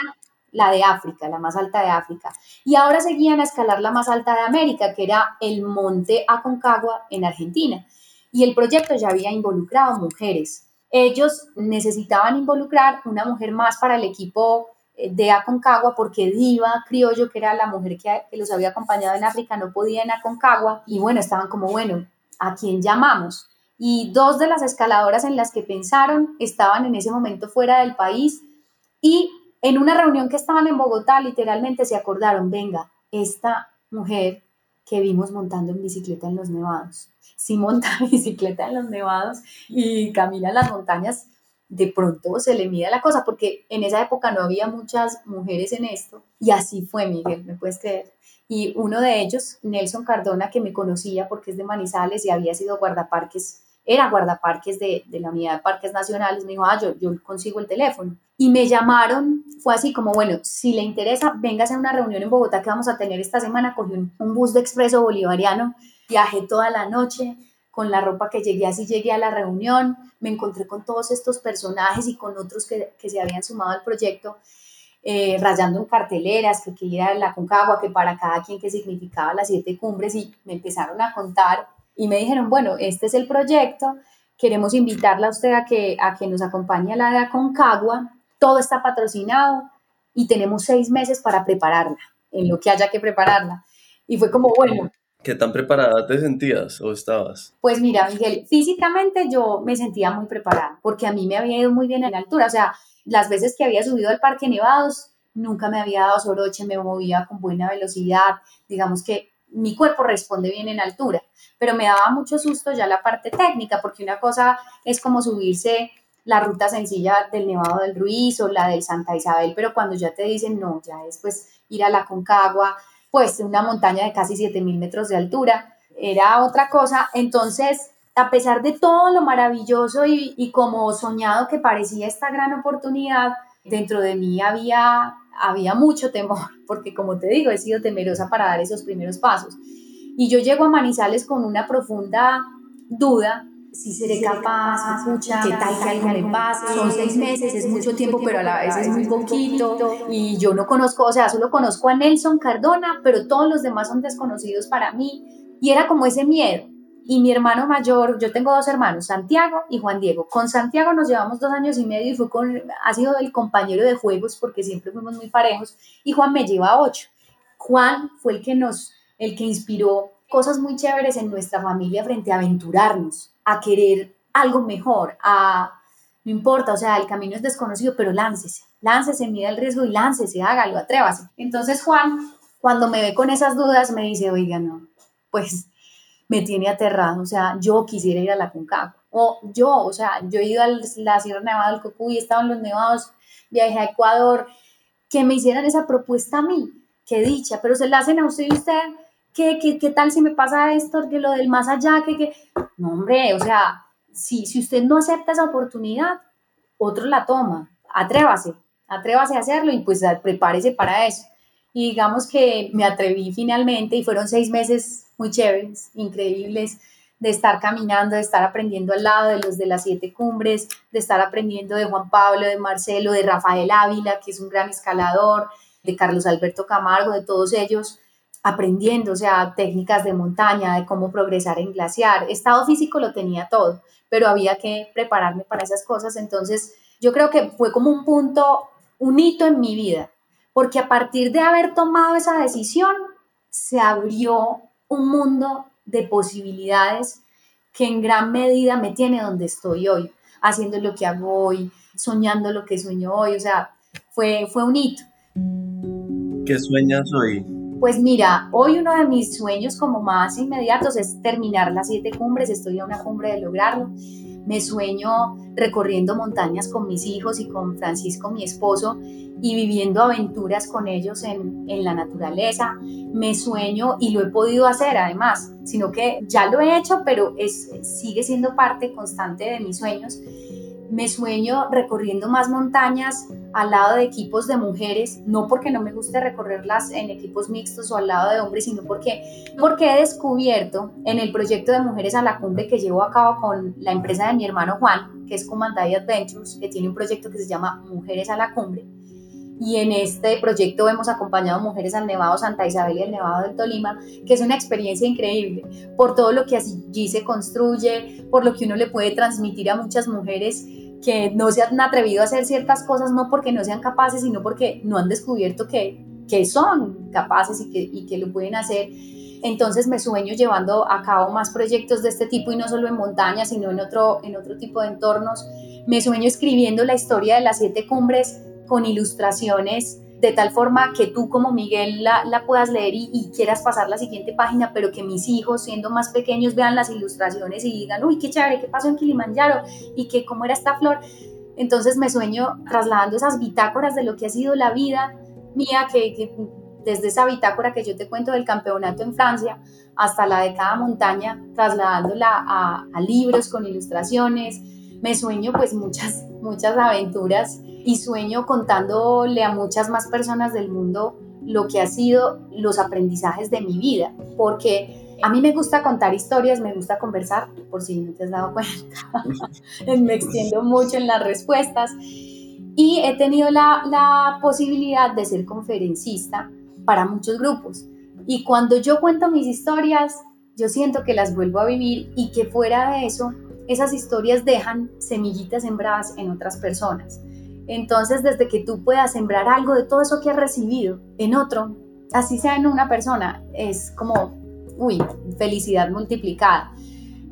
la de África, la más alta de África. Y ahora seguían a escalar la más alta de América, que era el Monte Aconcagua en Argentina. Y el proyecto ya había involucrado mujeres. Ellos necesitaban involucrar una mujer más para el equipo eh, de Aconcagua porque Diva Criollo, que era la mujer que, que los había acompañado en África, no podía en Aconcagua. Y bueno, estaban como, bueno, ¿a quién llamamos? Y dos de las escaladoras en las que pensaron estaban en ese momento fuera del país y en una reunión que estaban en Bogotá, literalmente se acordaron, venga, esta mujer que vimos montando en bicicleta en los nevados, si monta bicicleta en los nevados y camina en las montañas, de pronto se le mide la cosa, porque en esa época no había muchas mujeres en esto, y así fue, Miguel, me puedes creer. Y uno de ellos, Nelson Cardona, que me conocía porque es de Manizales y había sido guardaparques era guardaparques de, de la unidad de parques nacionales, me dijo, ah, yo, yo consigo el teléfono. Y me llamaron, fue así como, bueno, si le interesa, véngase a una reunión en Bogotá que vamos a tener esta semana. Cogí un, bus de expreso bolivariano, viajé toda la noche, con la ropa que llegué, así llegué a la reunión, me encontré con todos estos personajes y con otros que, que se habían sumado al proyecto, eh, rayando en carteleras, que, que era la Concagua, que para cada quien que significaba las siete cumbres, y me empezaron a contar y me dijeron, bueno, este es el proyecto, queremos invitarla a usted a que, a que nos acompañe a la de todo está patrocinado y tenemos seis meses para prepararla, en lo que haya que prepararla. Y fue como, bueno, ¿Qué tan preparada te sentías o estabas? Pues mira, Miguel, físicamente yo me sentía muy preparada porque a mí me había ido muy bien en altura. O sea, las veces que había subido al Parque Nevados, nunca me había dado soroche, me movía con buena velocidad. Digamos que mi cuerpo responde bien en altura, pero me daba mucho susto ya la parte técnica porque una cosa es como subirse la ruta sencilla del Nevado del Ruiz o la del Santa Isabel, pero cuando ya te dicen no, ya es pues ir a la Concagua, pues una montaña de casi 7.000 metros de altura, era otra cosa. Entonces, a pesar de todo lo maravilloso y, como soñado que parecía esta gran oportunidad, dentro de mí había, había mucho temor, porque como te digo, he sido temerosa para dar esos primeros pasos. Y yo llego a Manizales con una profunda duda si seré capaz, escucha, qué tal que algo me pase, son seis meses, es mucho tiempo, pero a la vez es muy poquito, y yo no conozco, o sea, solo conozco a Nelson Cardona, pero todos los demás son desconocidos para mí, y era como ese miedo. Y mi hermano mayor, yo tengo dos hermanos, Santiago y Juan Diego. Con Santiago nos llevamos dos años y medio y fue con, ha sido el compañero de juegos porque siempre fuimos muy parejos. Y Juan me lleva ocho. Juan fue el que nos, el que inspiró cosas muy chéveres en nuestra familia frente a aventurarnos a querer algo mejor, a, no importa, o sea, el camino es desconocido, pero láncese, láncese, mida el riesgo y láncese, hágalo, atrévase. Entonces Juan, cuando me ve con esas dudas, me dice, oiga, no, pues me tiene aterrado, o sea, yo quisiera ir a la Concagua, o yo, o sea, yo he ido a la Sierra Nevada del Cocuy, he estado en los nevados, viajé a Ecuador, que me hicieran esa propuesta a mí, qué dicha, pero se la hacen a usted y usted ¿qué, qué, qué tal si me pasa esto, que lo del más allá, que, que... No, hombre, o sea, si, si usted no acepta esa oportunidad, otro la toma, atrévase, atrévase a hacerlo y pues prepárese para eso. Y digamos que me atreví finalmente y fueron seis meses muy chéveres, increíbles, de estar caminando, de estar aprendiendo al lado de los de las siete cumbres, de estar aprendiendo de Juan Pablo, de Marcelo, de Rafael Ávila, que es un gran escalador, de Carlos Alberto Camargo, de todos ellos, aprendiendo, o sea, técnicas de montaña, de cómo progresar en glaciar. Estado físico lo tenía todo, pero había que prepararme para esas cosas. Entonces, yo creo que fue como un punto, un hito en mi vida, porque a partir de haber tomado esa decisión, se abrió un mundo de posibilidades que en gran medida me tiene donde estoy hoy, haciendo lo que hago hoy, soñando lo que sueño hoy, o sea, fue, fue un hito. ¿Qué sueñas hoy? Pues mira, hoy uno de mis sueños como más inmediatos es terminar las siete cumbres, estoy a una cumbre de lograrlo. Me sueño recorriendo montañas con mis hijos y con Francisco, mi esposo, y viviendo aventuras con ellos en, en la naturaleza. Me sueño y lo he podido hacer además, sino que ya lo he hecho, pero es, sigue siendo parte constante de mis sueños me sueño recorriendo más montañas al lado de equipos de mujeres, no porque no me guste recorrerlas en equipos mixtos o al lado de hombres, sino porque, porque he descubierto en el proyecto de Mujeres a la Cumbre que llevo a cabo con la empresa de mi hermano Juan, que es Comandai Adventures, que tiene un proyecto que se llama Mujeres a la Cumbre. Y en este proyecto hemos acompañado mujeres al Nevado Santa Isabel y al Nevado del Tolima, que es una experiencia increíble por todo lo que allí se construye, por lo que uno le puede transmitir a muchas mujeres que no se han atrevido a hacer ciertas cosas no porque no sean capaces, sino porque no han descubierto que, que son capaces y que, y que lo pueden hacer. Entonces me sueño llevando a cabo más proyectos de este tipo y no solo en montaña, sino en otro, en otro tipo de entornos. Me sueño escribiendo la historia de las siete cumbres con ilustraciones de tal forma que tú como Miguel la, la puedas leer y, quieras pasar la siguiente página, pero que mis hijos, siendo más pequeños, vean las ilustraciones y digan, uy, qué chévere, qué pasó en Kilimanjaro y que cómo era esta flor. Entonces me sueño trasladando esas bitácoras de lo que ha sido la vida mía, que, desde esa bitácora que yo te cuento del campeonato en Francia hasta la de cada montaña, trasladándola a libros con ilustraciones. Me sueño pues muchas, muchas aventuras y sueño contándole a muchas más personas del mundo lo que ha sido los aprendizajes de mi vida, porque A mí me gusta contar historias, me gusta conversar, por si no te has dado cuenta. me extiendo mucho en las respuestas. Y he tenido la, la posibilidad de ser conferencista para muchos grupos. Y cuando yo cuento mis historias, yo siento que las vuelvo a vivir y que fuera de eso, esas historias dejan semillitas sembradas en otras personas. Entonces, desde que tú puedas sembrar algo de todo eso que has recibido en otro, así sea en una persona, es como, uy, felicidad multiplicada.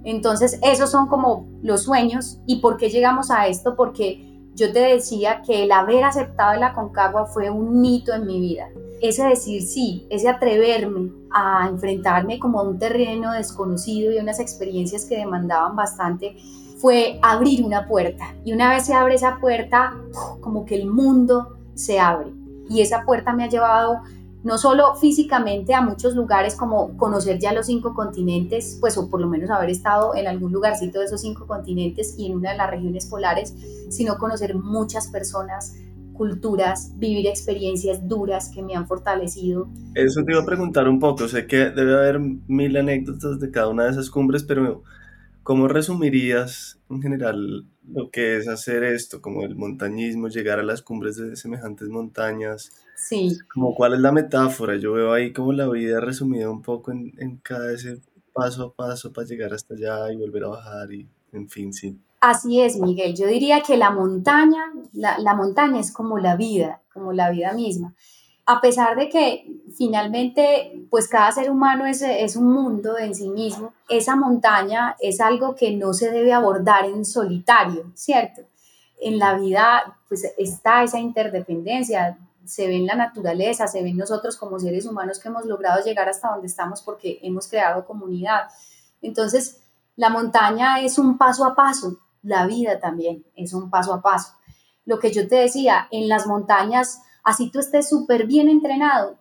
Entonces, esos son como los sueños. ¿Y por qué llegamos a esto? Porque yo te decía que el haber aceptado la Concagua fue un hito en mi vida. Ese decir sí, ese atreverme a enfrentarme como a un terreno desconocido y unas experiencias que demandaban bastante, fue abrir una puerta. Y una vez se abre esa puerta, como que el mundo se abre. Y esa puerta me ha llevado no solo físicamente a muchos lugares como conocer ya los cinco continentes, pues o por lo menos haber estado en algún lugarcito de esos cinco continentes y en una de las regiones polares, sino conocer muchas personas, culturas, vivir experiencias duras que me han fortalecido. Eso te iba a preguntar un poco, sé que debe haber mil anécdotas de cada una de esas cumbres, pero ¿cómo resumirías en general lo que es hacer esto, como el montañismo, llegar a las cumbres de semejantes montañas? Sí. Como cuál es la metáfora, yo veo ahí como la vida resumida un poco en, en cada ese paso a paso para llegar hasta allá y volver a bajar y en fin, sí. Así es, Miguel. Yo diría que la montaña, la, la, montaña es como la vida, como la vida misma. A pesar de que finalmente, pues cada ser humano es, es un mundo en sí mismo, esa montaña es algo que no se debe abordar en solitario, ¿cierto? En la vida, pues está esa interdependencia se ve en la naturaleza, se ve en nosotros como seres humanos que hemos logrado llegar hasta donde estamos porque hemos creado comunidad. Entonces, la montaña es un paso a paso, la vida también es un paso a paso. Lo que yo te decía, en las montañas, así tú estés súper bien entrenado,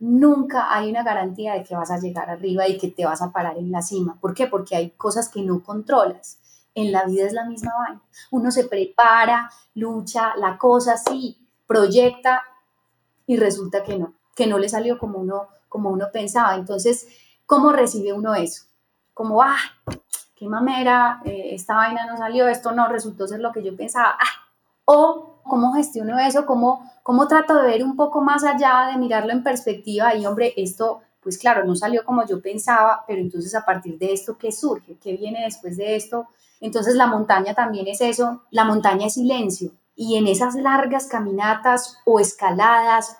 nunca hay una garantía de que vas a llegar arriba y que te vas a parar en la cima. ¿Por qué? Porque hay cosas que no controlas. En la vida es la misma vaina. Uno se prepara, lucha, la cosa sí, proyecta y resulta que no, que no le salió como uno, como uno pensaba. Entonces, ¿cómo recibe uno eso? Como, ah, qué mamera, eh, esta vaina no salió, esto no resultó ser lo que yo pensaba. Ah, o cómo gestiono eso, cómo, cómo trato de ver un poco más allá, de mirarlo en perspectiva y, hombre, esto, pues claro, no salió como yo pensaba, pero entonces a partir de esto, ¿qué surge? ¿Qué viene después de esto? Entonces la montaña también es eso, la montaña es silencio. Y en esas largas caminatas o escaladas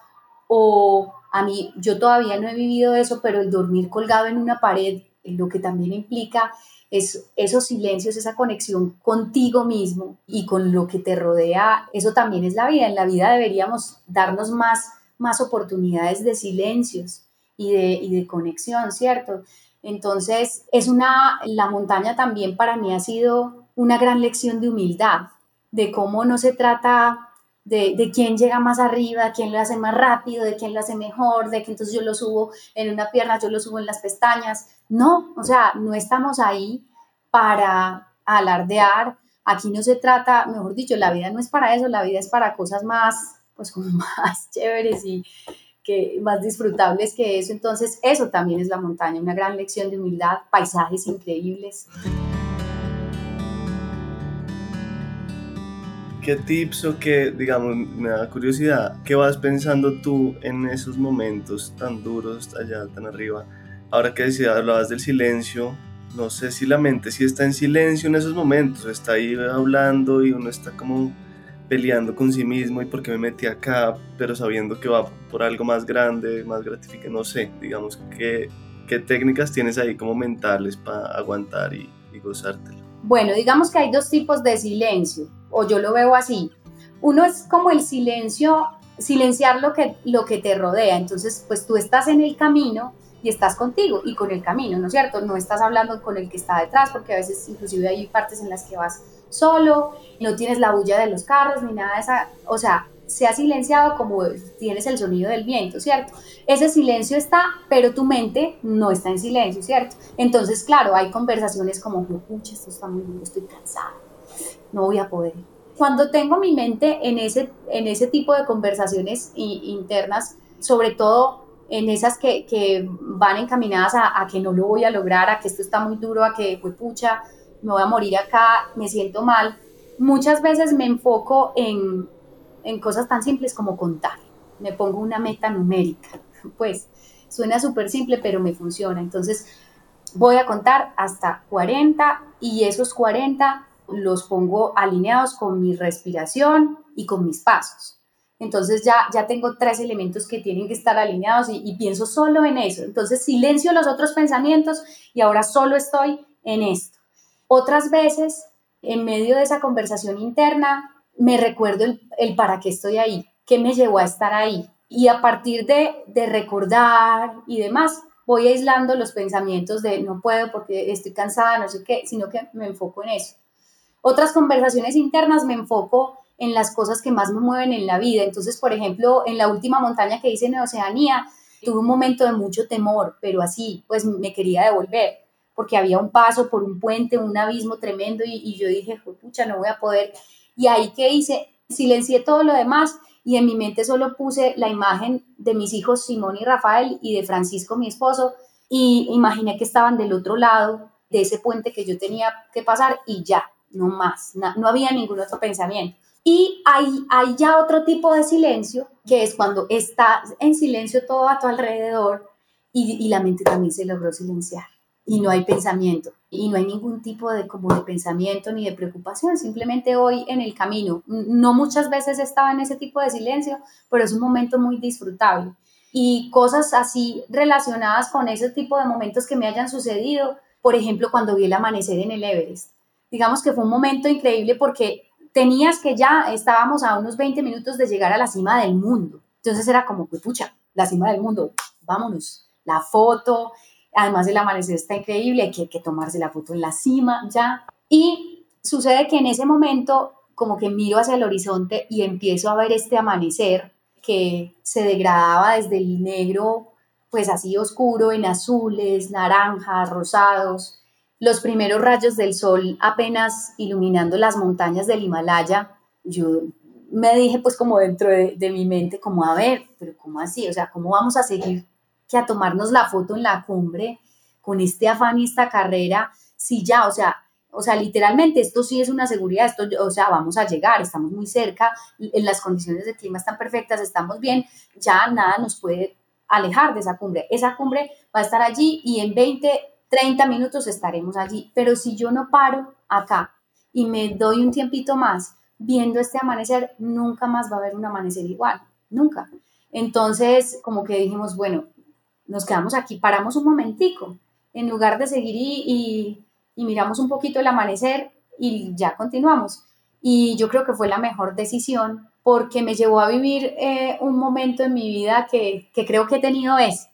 o a mí, yo todavía no he vivido eso, pero el dormir colgado en una pared, lo que también implica es esos silencios, esa conexión contigo mismo y con lo que te rodea, eso también es la vida. En la vida deberíamos darnos más, más oportunidades de silencios y de, y de conexión, ¿cierto? Entonces, es una, la montaña también para mí ha sido una gran lección de humildad, de cómo no se trata de, quién llega más arriba, quién lo hace más rápido, de quién lo hace mejor, de que entonces yo lo subo en una pierna, yo lo subo en las pestañas. No, o sea, no estamos ahí para alardear. Aquí no se trata, mejor dicho, la vida no es para eso, la vida es para cosas más, pues como más chéveres y que más disfrutables que eso. Entonces, eso también es la montaña, una gran lección de humildad, paisajes increíbles. ¿Qué tips o qué, digamos, me da curiosidad, qué vas pensando tú en esos momentos tan duros allá, tan arriba? Ahora que decías, hablabas del silencio, no sé si la mente si está en silencio en esos momentos, está ahí hablando y uno está como peleando con sí mismo y por qué me metí acá, pero sabiendo que va por algo más grande, más gratificante, no sé, digamos, ¿qué, qué técnicas tienes ahí como mentales para aguantar y, y gozártelo? Bueno, digamos que hay dos tipos de silencio o yo lo veo así. Uno es como el silencio, silenciar lo que, lo que te rodea. Entonces, pues tú estás en el camino y estás contigo y con el camino, ¿no es cierto? No estás hablando con el que está detrás, porque a veces inclusive hay partes en las que vas solo, no tienes la bulla de los carros ni nada de esa, o sea, se ha silenciado como tienes el sonido del viento, ¿cierto? Ese silencio está, pero tu mente no está en silencio, ¿cierto? Entonces, claro, hay conversaciones como, pucha, esto está muy duro, estoy cansado, no voy a poder. Cuando tengo mi mente en ese, en ese tipo de conversaciones internas, sobre todo en esas que, que van encaminadas a, a, que no lo voy a lograr, a que esto está muy duro, a que, pues pucha, me voy a morir acá, me siento mal, muchas veces me enfoco en, en cosas tan simples como contar. Me pongo una meta numérica. Pues suena súper simple, pero me funciona. Entonces voy a contar hasta 40 y esos 40 los pongo alineados con mi respiración y con mis pasos. Entonces ya, ya tengo tres elementos que tienen que estar alineados y, y, pienso solo en eso. Entonces silencio los otros pensamientos y ahora solo estoy en esto. Otras veces, en medio de esa conversación interna, me recuerdo el, para qué estoy ahí, qué me llevó a estar ahí. Y a partir de, de recordar y demás, voy aislando los pensamientos de no puedo porque estoy cansada, no sé qué, sino que me enfoco en eso. Otras conversaciones internas me enfoco en las cosas que más me mueven en la vida. Entonces, por ejemplo, en la última montaña que hice en Oceanía, tuve un momento de mucho temor, pero así, pues me quería devolver, porque había un paso por un puente, un abismo tremendo, y, yo dije, pucha, no voy a poder. Y ahí que hice, silencié todo lo demás y en mi mente solo puse la imagen de mis hijos Simón y Rafael y de Francisco, mi esposo, y imaginé que estaban del otro lado de ese puente que yo tenía que pasar y ya, no más, no había ningún otro pensamiento. Y hay, hay ya otro tipo de silencio, que es cuando está en silencio todo a tu alrededor y, y la mente también se logró silenciar y no hay pensamiento y no hay ningún tipo de como de pensamiento ni de preocupación, simplemente hoy en el camino. No muchas veces estaba en ese tipo de silencio, pero es un momento muy disfrutable. Y cosas así relacionadas con ese tipo de momentos que me hayan sucedido, por ejemplo, cuando vi el amanecer en el Everest. Digamos que fue un momento increíble porque tenías que ya estábamos a unos 20 minutos de llegar a la cima del mundo. Entonces era como, pucha, la cima del mundo, vámonos. La foto, además el amanecer está increíble, hay que, hay que tomarse la foto en la cima ya. Y sucede que en ese momento como que miro hacia el horizonte y empiezo a ver este amanecer que se degradaba desde el negro, pues así oscuro, en azules, naranjas, rosados, los primeros rayos del sol apenas iluminando las montañas del Himalaya, yo me dije pues como dentro de, mi mente, como a ver, pero ¿cómo así? O sea, ¿cómo vamos a seguir que a tomarnos la foto en la cumbre con este afán y esta carrera? Si ya, o sea, o sea, literalmente esto sí es una seguridad, esto, o sea, vamos a llegar, estamos muy cerca, en las condiciones de clima están perfectas, estamos bien, ya nada nos puede alejar de esa cumbre. Esa cumbre va a estar allí y en 20, 30 minutos estaremos allí. Pero si yo no paro acá y me doy un tiempito más viendo este amanecer, nunca más va a haber un amanecer igual, nunca. Entonces, como que dijimos, bueno, nos quedamos aquí, paramos un momentico, en lugar de seguir y, miramos un poquito el amanecer y ya continuamos. Y yo creo que fue la mejor decisión porque me llevó a vivir eh, un momento en mi vida que, que creo que he tenido es,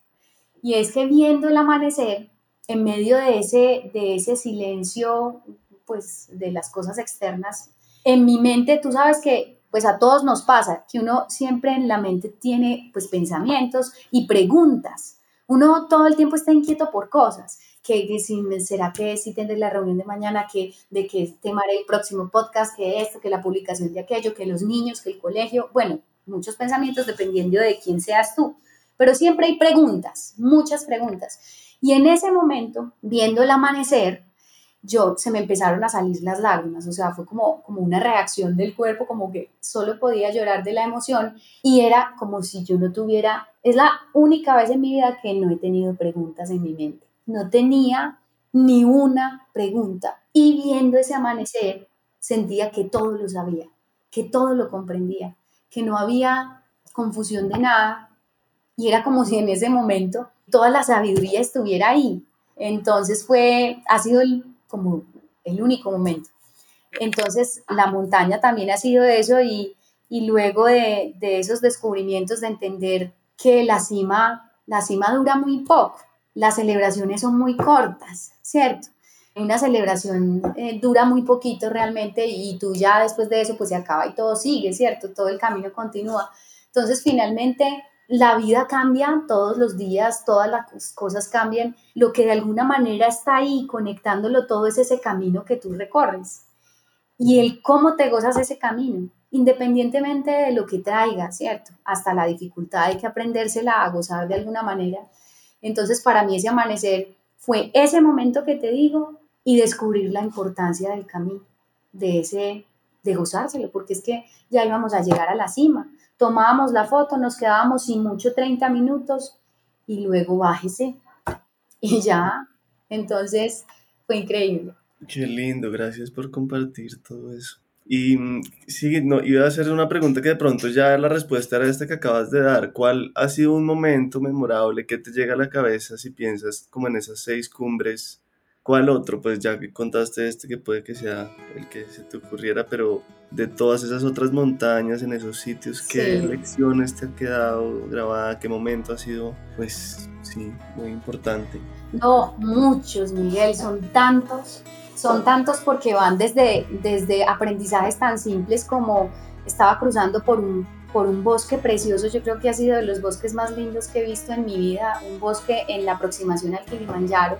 y es que viendo el amanecer, en medio de ese, de ese silencio, pues de las cosas externas, en mi mente, tú sabes que pues a todos nos pasa que uno siempre en la mente tiene pues pensamientos y preguntas. Uno todo el tiempo está inquieto por cosas, que, si, será que si tendré la reunión de mañana, que de qué tema haré el próximo podcast, que esto, que la publicación de aquello, que los niños, que el colegio, bueno, muchos pensamientos dependiendo de quién seas tú. Pero siempre hay preguntas, muchas preguntas. Y en ese momento, viendo el amanecer, yo se me empezaron a salir las lágrimas, o sea, fue como, como una reacción del cuerpo, como que solo podía llorar de la emoción. Y era como si yo no tuviera, es la única vez en mi vida que no he tenido preguntas en mi mente, no tenía ni una pregunta. Y viendo ese amanecer sentía que todo lo sabía, que todo lo comprendía, que no había confusión de nada. Y era como si en ese momento toda la sabiduría estuviera ahí. Entonces fue, ha sido como el único momento. Entonces la montaña también ha sido eso y, y luego de, de, esos descubrimientos de entender que la cima, la cima dura muy poco, las celebraciones son muy cortas, ¿cierto? Una celebración eh, dura muy poquito realmente y tú ya después de eso pues se acaba y todo sigue, ¿cierto? Todo el camino continúa. Entonces finalmente la vida cambia todos los días, todas las cosas cambian. Lo que de alguna manera está ahí conectándolo todo es ese camino que tú recorres y el cómo te gozas ese camino. independientemente de lo que traiga, ¿cierto? Hasta la dificultad hay que aprendérsela a gozar de alguna manera. Entonces, para mí ese amanecer fue ese momento que te digo y descubrir la importancia del camino, de ese, de gozárselo, porque es que ya íbamos a llegar a la cima. Tomábamos la foto, nos quedábamos sin mucho 30 minutos y luego bájese y ya. Entonces, fue increíble. Qué lindo, gracias por compartir todo eso. Y mm, sí, no, iba a hacer una pregunta que de pronto ya la respuesta era esta que acabas de dar. ¿Cuál ha sido un momento memorable que te llega a la cabeza si piensas como en esas seis cumbres? ¿Cuál otro? Pues ya que contaste este que puede que sea el que se te ocurriera, pero de todas esas otras montañas en esos sitios, ¿qué lecciones te han quedado grabada? ¿Qué momento ha sido, pues sí, muy importante? No, muchos, Miguel, son tantos son tantos porque van desde, desde aprendizajes tan simples como estaba cruzando por un, por un bosque precioso, yo creo que ha sido de los bosques más lindos que he visto en mi vida, un bosque en la aproximación al Kilimanjaro,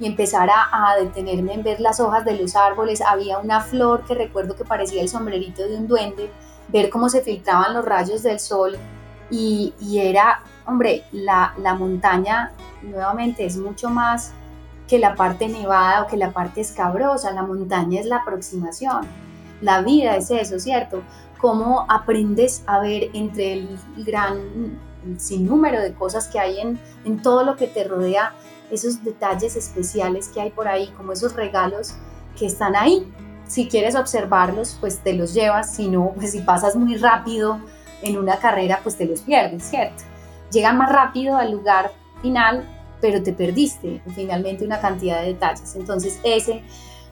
y empezar a, a, detenerme en ver las hojas de los árboles, había una flor que recuerdo que parecía el sombrerito de un duende, ver cómo se filtraban los rayos del sol, y, y era, hombre, la, la montaña nuevamente es mucho más que la parte nevada o que la parte escabrosa, la montaña es la aproximación. La vida es eso, ¿cierto? Cómo aprendes a ver entre el gran sinnúmero de cosas que hay en, en todo lo que te rodea, esos detalles especiales que hay por ahí, como esos regalos que están ahí. Si quieres observarlos, pues te los llevas, si no, pues si pasas muy rápido en una carrera, pues te los pierdes, ¿cierto? Llegan más rápido al lugar final pero te perdiste finalmente una cantidad de detalles. Entonces, ese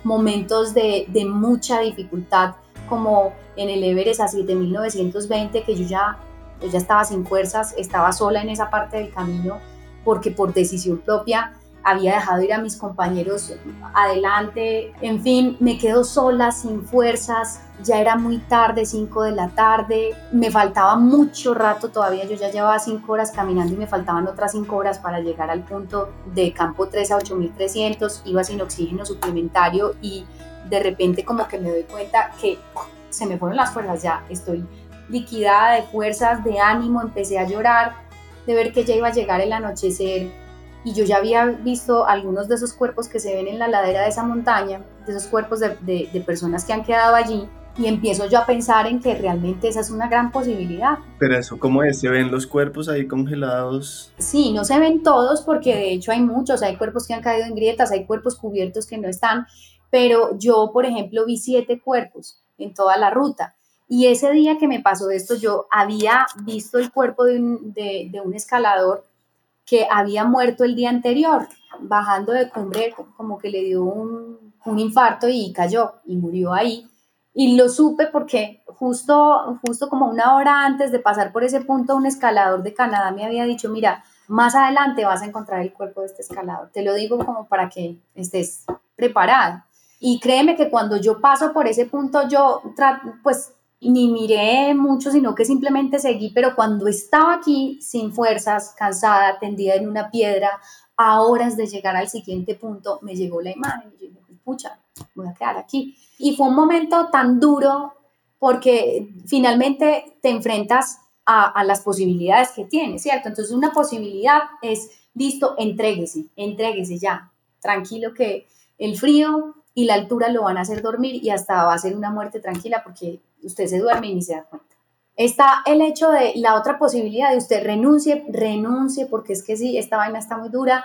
momentos de, de mucha dificultad, como en el Everest a 7920, que yo ya, yo ya estaba sin fuerzas, estaba sola en esa parte del camino, porque por decisión propia había dejado ir a mis compañeros adelante, en fin, me quedo sola, sin fuerzas, ya era muy tarde, 5 de la tarde, me faltaba mucho rato todavía, yo ya llevaba 5 horas caminando y me faltaban otras 5 horas para llegar al punto de campo 3 a 8300, iba sin oxígeno suplementario y de repente como que me doy cuenta que se me fueron las fuerzas, ya estoy liquidada de fuerzas, de ánimo, empecé a llorar, de ver que ya iba a llegar el anochecer y yo ya había visto algunos de esos cuerpos que se ven en la ladera de esa montaña, de esos cuerpos de, de, personas que han quedado allí, y empiezo yo a pensar en que realmente esa es una gran posibilidad. Pero eso, ¿cómo es? ¿Se ven los cuerpos ahí congelados? Sí, no se ven todos porque de hecho hay muchos, hay cuerpos que han caído en grietas, hay cuerpos cubiertos que no están, pero yo, por ejemplo, vi siete cuerpos en toda la ruta. Y ese día que me pasó esto, yo había visto el cuerpo de un, de, un escalador que había muerto el día anterior, bajando de cumbre, como que le dio un, un infarto y cayó y murió ahí. Y lo supe porque justo, justo como una hora antes de pasar por ese punto, un escalador de Canadá me había dicho, mira, más adelante vas a encontrar el cuerpo de este escalador. Te lo digo como para que estés preparado. Y créeme que cuando yo paso por ese punto, yo pues ni miré mucho, sino que simplemente seguí, pero cuando estaba aquí sin fuerzas, cansada, tendida en una piedra, a horas de llegar al siguiente punto, me llegó la imagen y dije, pucha, voy a quedar aquí. Y fue un momento tan duro porque finalmente te enfrentas a, a las posibilidades que tienes, ¿cierto? Entonces una posibilidad es, listo, entréguese, entréguese ya, tranquilo que el frío y la altura lo van a hacer dormir y hasta va a ser una muerte tranquila porque usted se duerme y ni se da cuenta. Está el hecho de la otra posibilidad de usted renuncie, renuncie, porque es que sí, esta vaina está muy dura,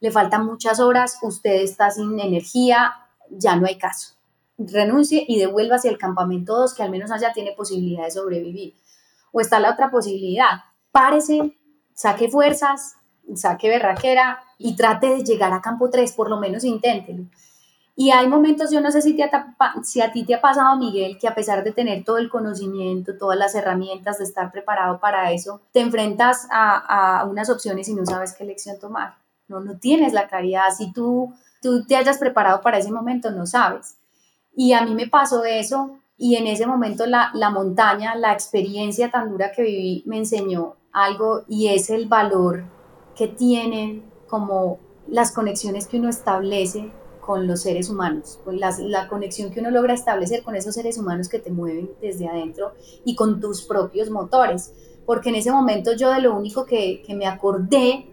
le faltan muchas horas, usted está sin energía, ya no hay caso. Renuncie y devuelva hacia el campamento 2, que al menos allá tiene posibilidad de sobrevivir. O está la otra posibilidad, párese, saque fuerzas, saque berraquera y trate de llegar a campo 3, por lo menos inténtelo. Y hay momentos, yo no sé si, te si a ti te ha pasado, Miguel, que a pesar de tener todo el conocimiento, todas las herramientas, de estar preparado para eso, te enfrentas a, a unas opciones y no sabes qué elección tomar. No, no tienes la claridad. Si tú, tú te hayas preparado para ese momento, no sabes. Y a mí me pasó eso y en ese momento la, la montaña, la experiencia tan dura que viví, me enseñó algo y es el valor que tienen como las conexiones que uno establece con los seres humanos, con la conexión que uno logra establecer con esos seres humanos que te mueven desde adentro y con tus propios motores. Porque en ese momento yo de lo único que, que me acordé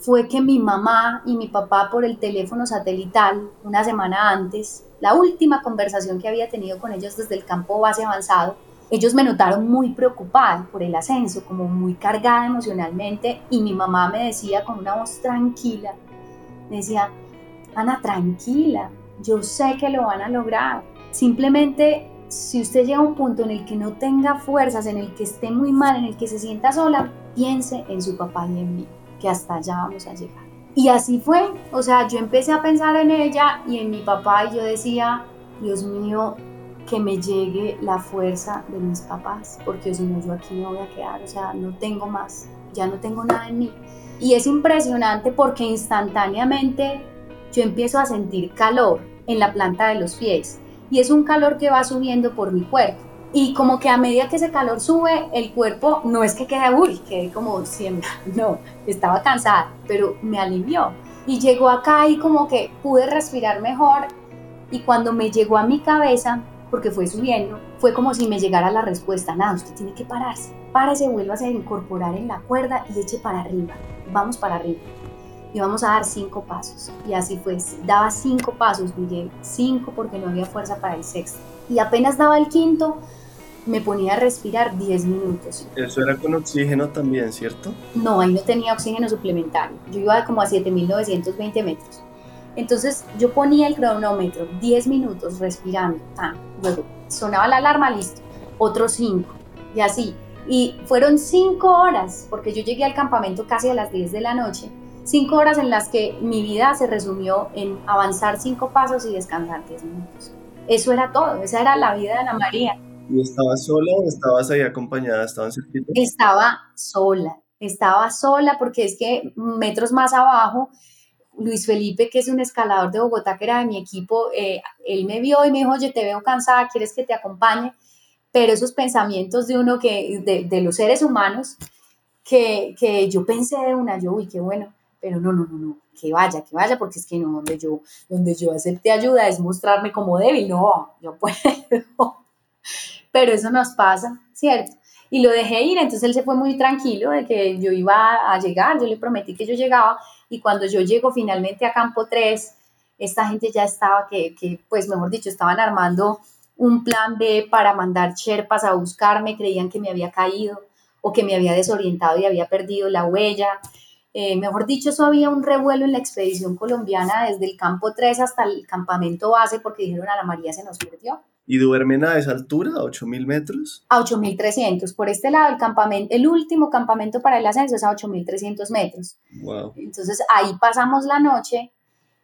fue que mi mamá y mi papá por el teléfono satelital, una semana antes, la última conversación que había tenido con ellos desde el campo base avanzado, ellos me notaron muy preocupada por el ascenso, como muy cargada emocionalmente, y mi mamá me decía con una voz tranquila, decía, Ana, tranquila, yo sé que lo van a lograr. Simplemente, si usted llega a un punto en el que no tenga fuerzas, en el que esté muy mal, en el que se sienta sola, piense en su papá y en mí que hasta allá vamos a llegar. Y así fue, o sea, yo empecé a pensar en ella y en mi papá y yo decía, Dios mío, que me llegue la fuerza de mis papás, porque si no yo aquí no voy a quedar, o sea, no tengo más, ya no tengo nada en mí. Y es impresionante porque instantáneamente yo empiezo a sentir calor en la planta de los pies y es un calor que va subiendo por mi cuerpo. Y como que a medida que ese calor sube, el cuerpo no es que quede, uy, quede como siempre, no, estaba cansada, pero me alivió. Y llegó acá y como que pude respirar mejor. Y cuando me llegó a mi cabeza, porque fue subiendo, fue como si me llegara la respuesta, nada, usted tiene que pararse, párese, vuelva a incorporar en la cuerda y eche para arriba, vamos para arriba. Y vamos a dar cinco pasos. Y así fue, daba cinco pasos, Miguel, cinco porque no había fuerza para el sexto. Y apenas daba el quinto, me ponía a respirar 10 minutos. Eso era con oxígeno también, ¿cierto? No, ahí no tenía oxígeno suplementario. Yo iba como a 7.920 metros. Entonces yo ponía el cronómetro, 10 minutos respirando. Ah, luego sonaba la alarma, listo. Otros 5. Y así. Y fueron 5 horas, porque yo llegué al campamento casi a las 10 de la noche. 5 horas en las que mi vida se resumió en avanzar 5 pasos y descansar 10 minutos. Eso era todo, esa era la vida de Ana María. ¿Y estabas sola o estabas ahí acompañada? ¿Estaban cerquita? Estaba sola, estaba sola porque es que metros más abajo, Luis Felipe, que es un escalador de Bogotá, que era de mi equipo, eh, él me vio y me dijo, oye, te veo cansada, ¿quieres que te acompañe? Pero esos pensamientos de uno que, de, los seres humanos, que, que, yo pensé de una, yo, uy, qué bueno, pero no, no, no, no, que vaya, que vaya, porque es que no, donde yo, donde yo acepte ayuda es mostrarme como débil, no, yo puedo pero eso nos pasa, ¿cierto? Y lo dejé ir, entonces él se fue muy tranquilo de que yo iba a llegar, yo le prometí que yo llegaba y cuando yo llego finalmente a Campo 3, esta gente ya estaba, que, que pues mejor dicho, estaban armando un plan B para mandar Sherpas a buscarme, creían que me había caído o que me había desorientado y había perdido la huella. Eh, mejor dicho, eso había un revuelo en la expedición colombiana desde el campo 3 hasta el campamento base porque dijeron a la María se nos perdió. ¿Y duermen a esa altura, a 8.000 metros? A 8.300. Por este lado, el campamento, el último campamento para el ascenso es a 8.300 metros. Wow. Entonces ahí pasamos la noche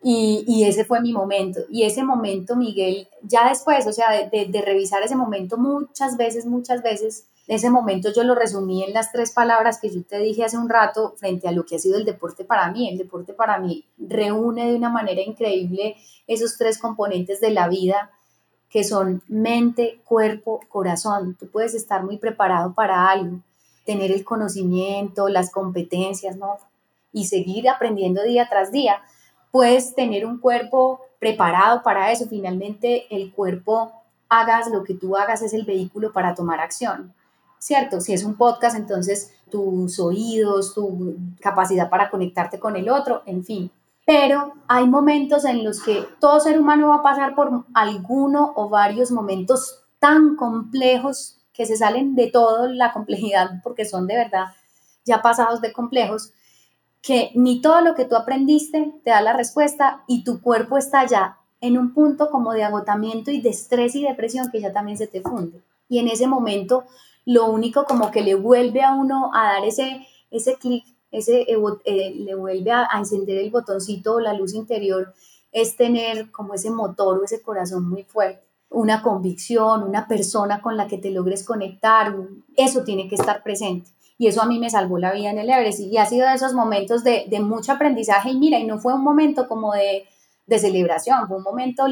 y, y, ese fue mi momento. Y ese momento, Miguel, ya después, o sea, de, de revisar ese momento muchas veces, muchas veces, ese momento yo lo resumí en las tres palabras que yo te dije hace un rato frente a lo que ha sido el deporte para mí. El deporte para mí reúne de una manera increíble esos tres componentes de la vida que son mente, cuerpo, corazón. Tú puedes estar muy preparado para algo, tener el conocimiento, las competencias, ¿no? Y seguir aprendiendo día tras día. Puedes tener un cuerpo preparado para eso. Finalmente, el cuerpo, hagas lo que tú hagas, es el vehículo para tomar acción ¿cierto? Si es un podcast, entonces tus oídos, tu capacidad para conectarte con el otro, en fin. Pero hay momentos en los que todo ser humano va a pasar por alguno o varios momentos tan complejos que se salen de toda la complejidad porque son de verdad ya pasados de complejos, que ni todo lo que tú aprendiste te da la respuesta y tu cuerpo está ya en un punto como de agotamiento y de estrés y depresión que ya también se te funde. Y en ese momento lo único como que le vuelve a uno a dar ese, ese clic, ese, eh, eh, le vuelve a, encender el botoncito o la luz interior, es tener como ese motor o ese corazón muy fuerte, una convicción, una persona con la que te logres conectar, eso tiene que estar presente. Y eso a mí me salvó la vida en el Everest. Y ha sido de esos momentos de, de mucho aprendizaje. Y mira, y no fue un momento como de, de celebración, fue un momento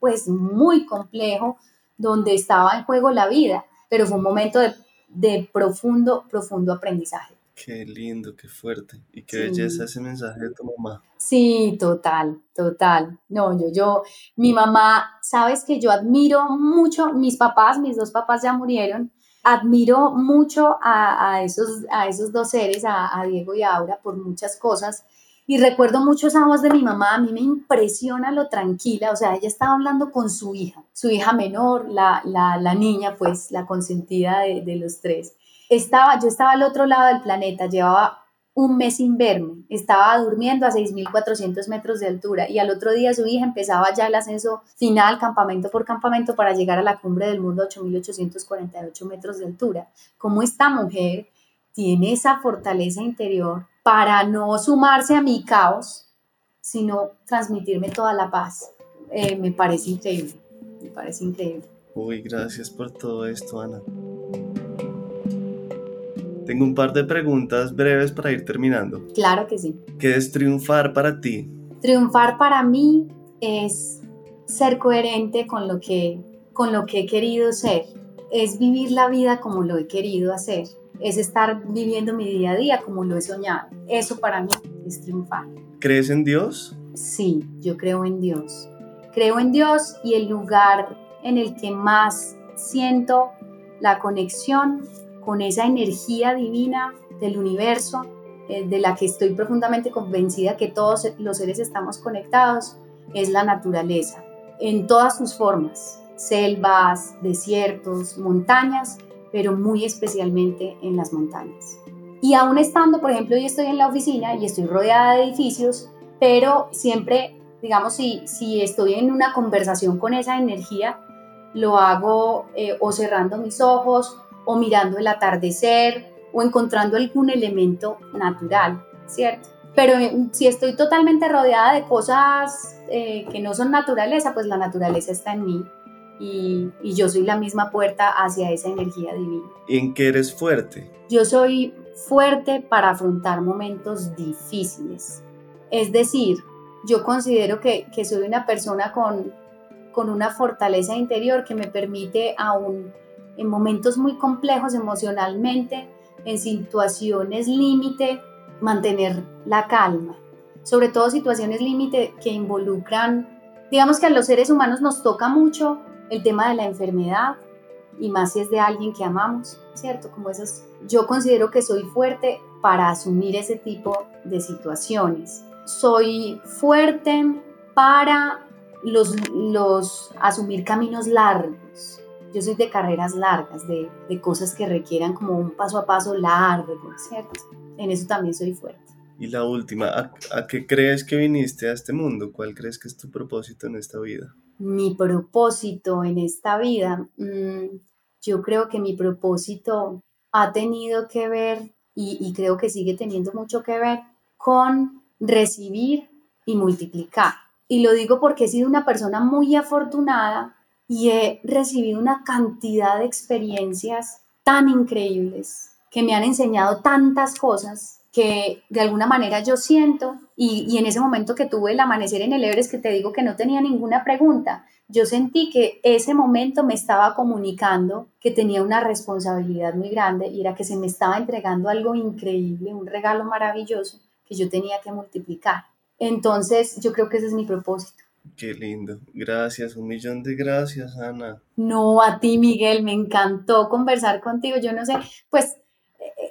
pues muy complejo donde estaba en juego la vida pero fue un momento de, profundo, profundo aprendizaje. Qué lindo, qué fuerte. Y qué belleza ese mensaje de tu mamá. Sí, total, total. No, yo, yo, mi mamá, sabes que yo admiro mucho, mis papás, mis dos papás ya murieron, admiro mucho a, esos, a esos dos seres, a, a Diego y a Aura, por muchas cosas. Y recuerdo mucho esa voz de mi mamá, a mí me impresiona lo tranquila, o sea, ella estaba hablando con su hija, su hija menor, la, la, la niña, pues, la consentida de, de los tres estaba, yo estaba al otro lado del planeta, llevaba un mes sin verme, estaba durmiendo a 6.400 metros de altura y al otro día su hija empezaba ya el ascenso final, campamento por campamento, para llegar a la cumbre del mundo a 8.848 metros de altura. ¿Cómo esta mujer tiene esa fortaleza interior para no sumarse a mi caos, sino transmitirme toda la paz? Eh, me parece increíble, me parece increíble. Uy, gracias por todo esto, Ana. Tengo un par de preguntas breves para ir terminando. Claro que sí. ¿Qué es triunfar para ti? Triunfar para mí es ser coherente con lo que, con lo que he querido ser. Es vivir la vida como lo he querido hacer. Es estar viviendo mi día a día como lo he soñado. Eso para mí es triunfar. ¿Crees en Dios? Sí, yo creo en Dios. Creo en Dios y el lugar en el que más siento la conexión con esa energía divina del universo, eh, de la que estoy profundamente convencida que todos los seres estamos conectados, es la naturaleza, en todas sus formas, selvas, desiertos, montañas, pero muy especialmente en las montañas. Y aún estando, por ejemplo, yo estoy en la oficina y estoy rodeada de edificios, pero siempre, digamos, si, si estoy en una conversación con esa energía, lo hago eh, o cerrando mis ojos o mirando el atardecer o encontrando algún elemento natural, ¿cierto? Pero eh, si estoy totalmente rodeada de cosas eh, que no son naturaleza, pues la naturaleza está en mí y, y, yo soy la misma puerta hacia esa energía divina. ¿Y en qué eres fuerte? Yo soy fuerte para afrontar momentos difíciles. Es decir, yo considero que, que soy una persona con, con una fortaleza interior que me permite aún en momentos muy complejos emocionalmente, en situaciones límite, mantener la calma. Sobre todo situaciones límite que involucran, digamos que a los seres humanos nos toca mucho el tema de la enfermedad y más si es de alguien que amamos, ¿cierto? Como esas, yo considero que soy fuerte para asumir ese tipo de situaciones. Soy fuerte para los, los asumir caminos largos, yo soy de carreras largas, de, de cosas que requieran como un paso a paso largo, ¿cierto? En eso también soy fuerte. Y la última, ¿a, qué crees que viniste a este mundo? ¿Cuál crees que es tu propósito en esta vida? Mi propósito en esta vida, mm, yo creo que mi propósito ha tenido que ver, y, y creo que sigue teniendo mucho que ver, con recibir y multiplicar. Y lo digo porque he sido una persona muy afortunada y he recibido una cantidad de experiencias tan increíbles que me han enseñado tantas cosas que de alguna manera yo siento y, en ese momento que tuve el amanecer en el Everest que te digo que no tenía ninguna pregunta, yo sentí que ese momento me estaba comunicando que tenía una responsabilidad muy grande y era que se me estaba entregando algo increíble, un regalo maravilloso que yo tenía que multiplicar. Entonces yo creo que ese es mi propósito Qué lindo. Gracias, un millón de gracias, Ana. No, a ti, Miguel, me encantó conversar contigo. Yo no sé, pues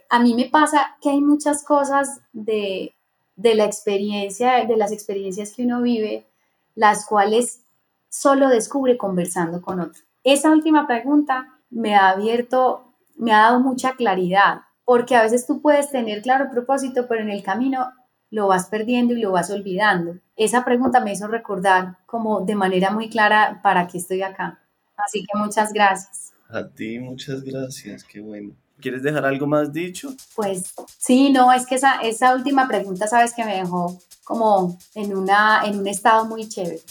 a mí me pasa que hay muchas cosas de, de la experiencia, de las experiencias que uno vive, las cuales solo descubre conversando con otro. Esa última pregunta me ha abierto, me ha dado mucha claridad, porque a veces tú puedes tener claro el propósito, pero en el camino lo vas perdiendo y lo vas olvidando. Esa pregunta me hizo recordar como de manera muy clara para qué estoy acá. Así que muchas gracias. A ti muchas gracias, qué bueno. ¿Quieres dejar algo más dicho? Pues sí, no, es que esa, esa última pregunta, sabes que me dejó como en, una, en un estado muy chévere.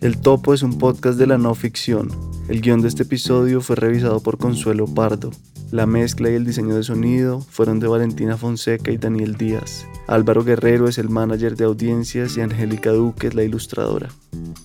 El Topo es un podcast de la no ficción. El guion de este episodio fue revisado por Consuelo Pardo. La mezcla y el diseño de sonido fueron de Valentina Fonseca y Daniel Díaz. Álvaro Guerrero es el manager de audiencias y Angélica Duque es la ilustradora.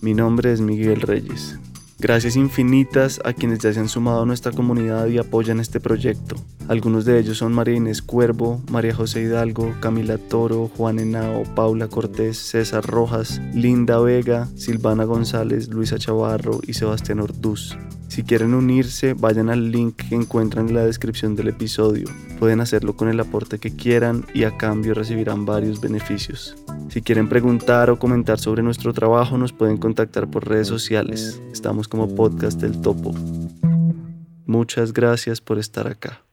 Mi nombre es Miguel Reyes. Gracias infinitas a quienes ya se han sumado a nuestra comunidad y apoyan este proyecto. Algunos de ellos son María Inés Cuervo, María José Hidalgo, Camila Toro, Juan Henao, Paula Cortés, César Rojas, Linda Vega, Silvana González, Luisa Chavarro y Sebastián Orduz. Si quieren unirse, vayan al link que encuentran en la descripción del episodio. Pueden hacerlo con el aporte que quieran y a cambio recibirán varios beneficios. Si quieren preguntar o comentar sobre nuestro trabajo, nos pueden contactar por redes sociales. Estamos como Podcast del Topo. Muchas gracias por estar acá.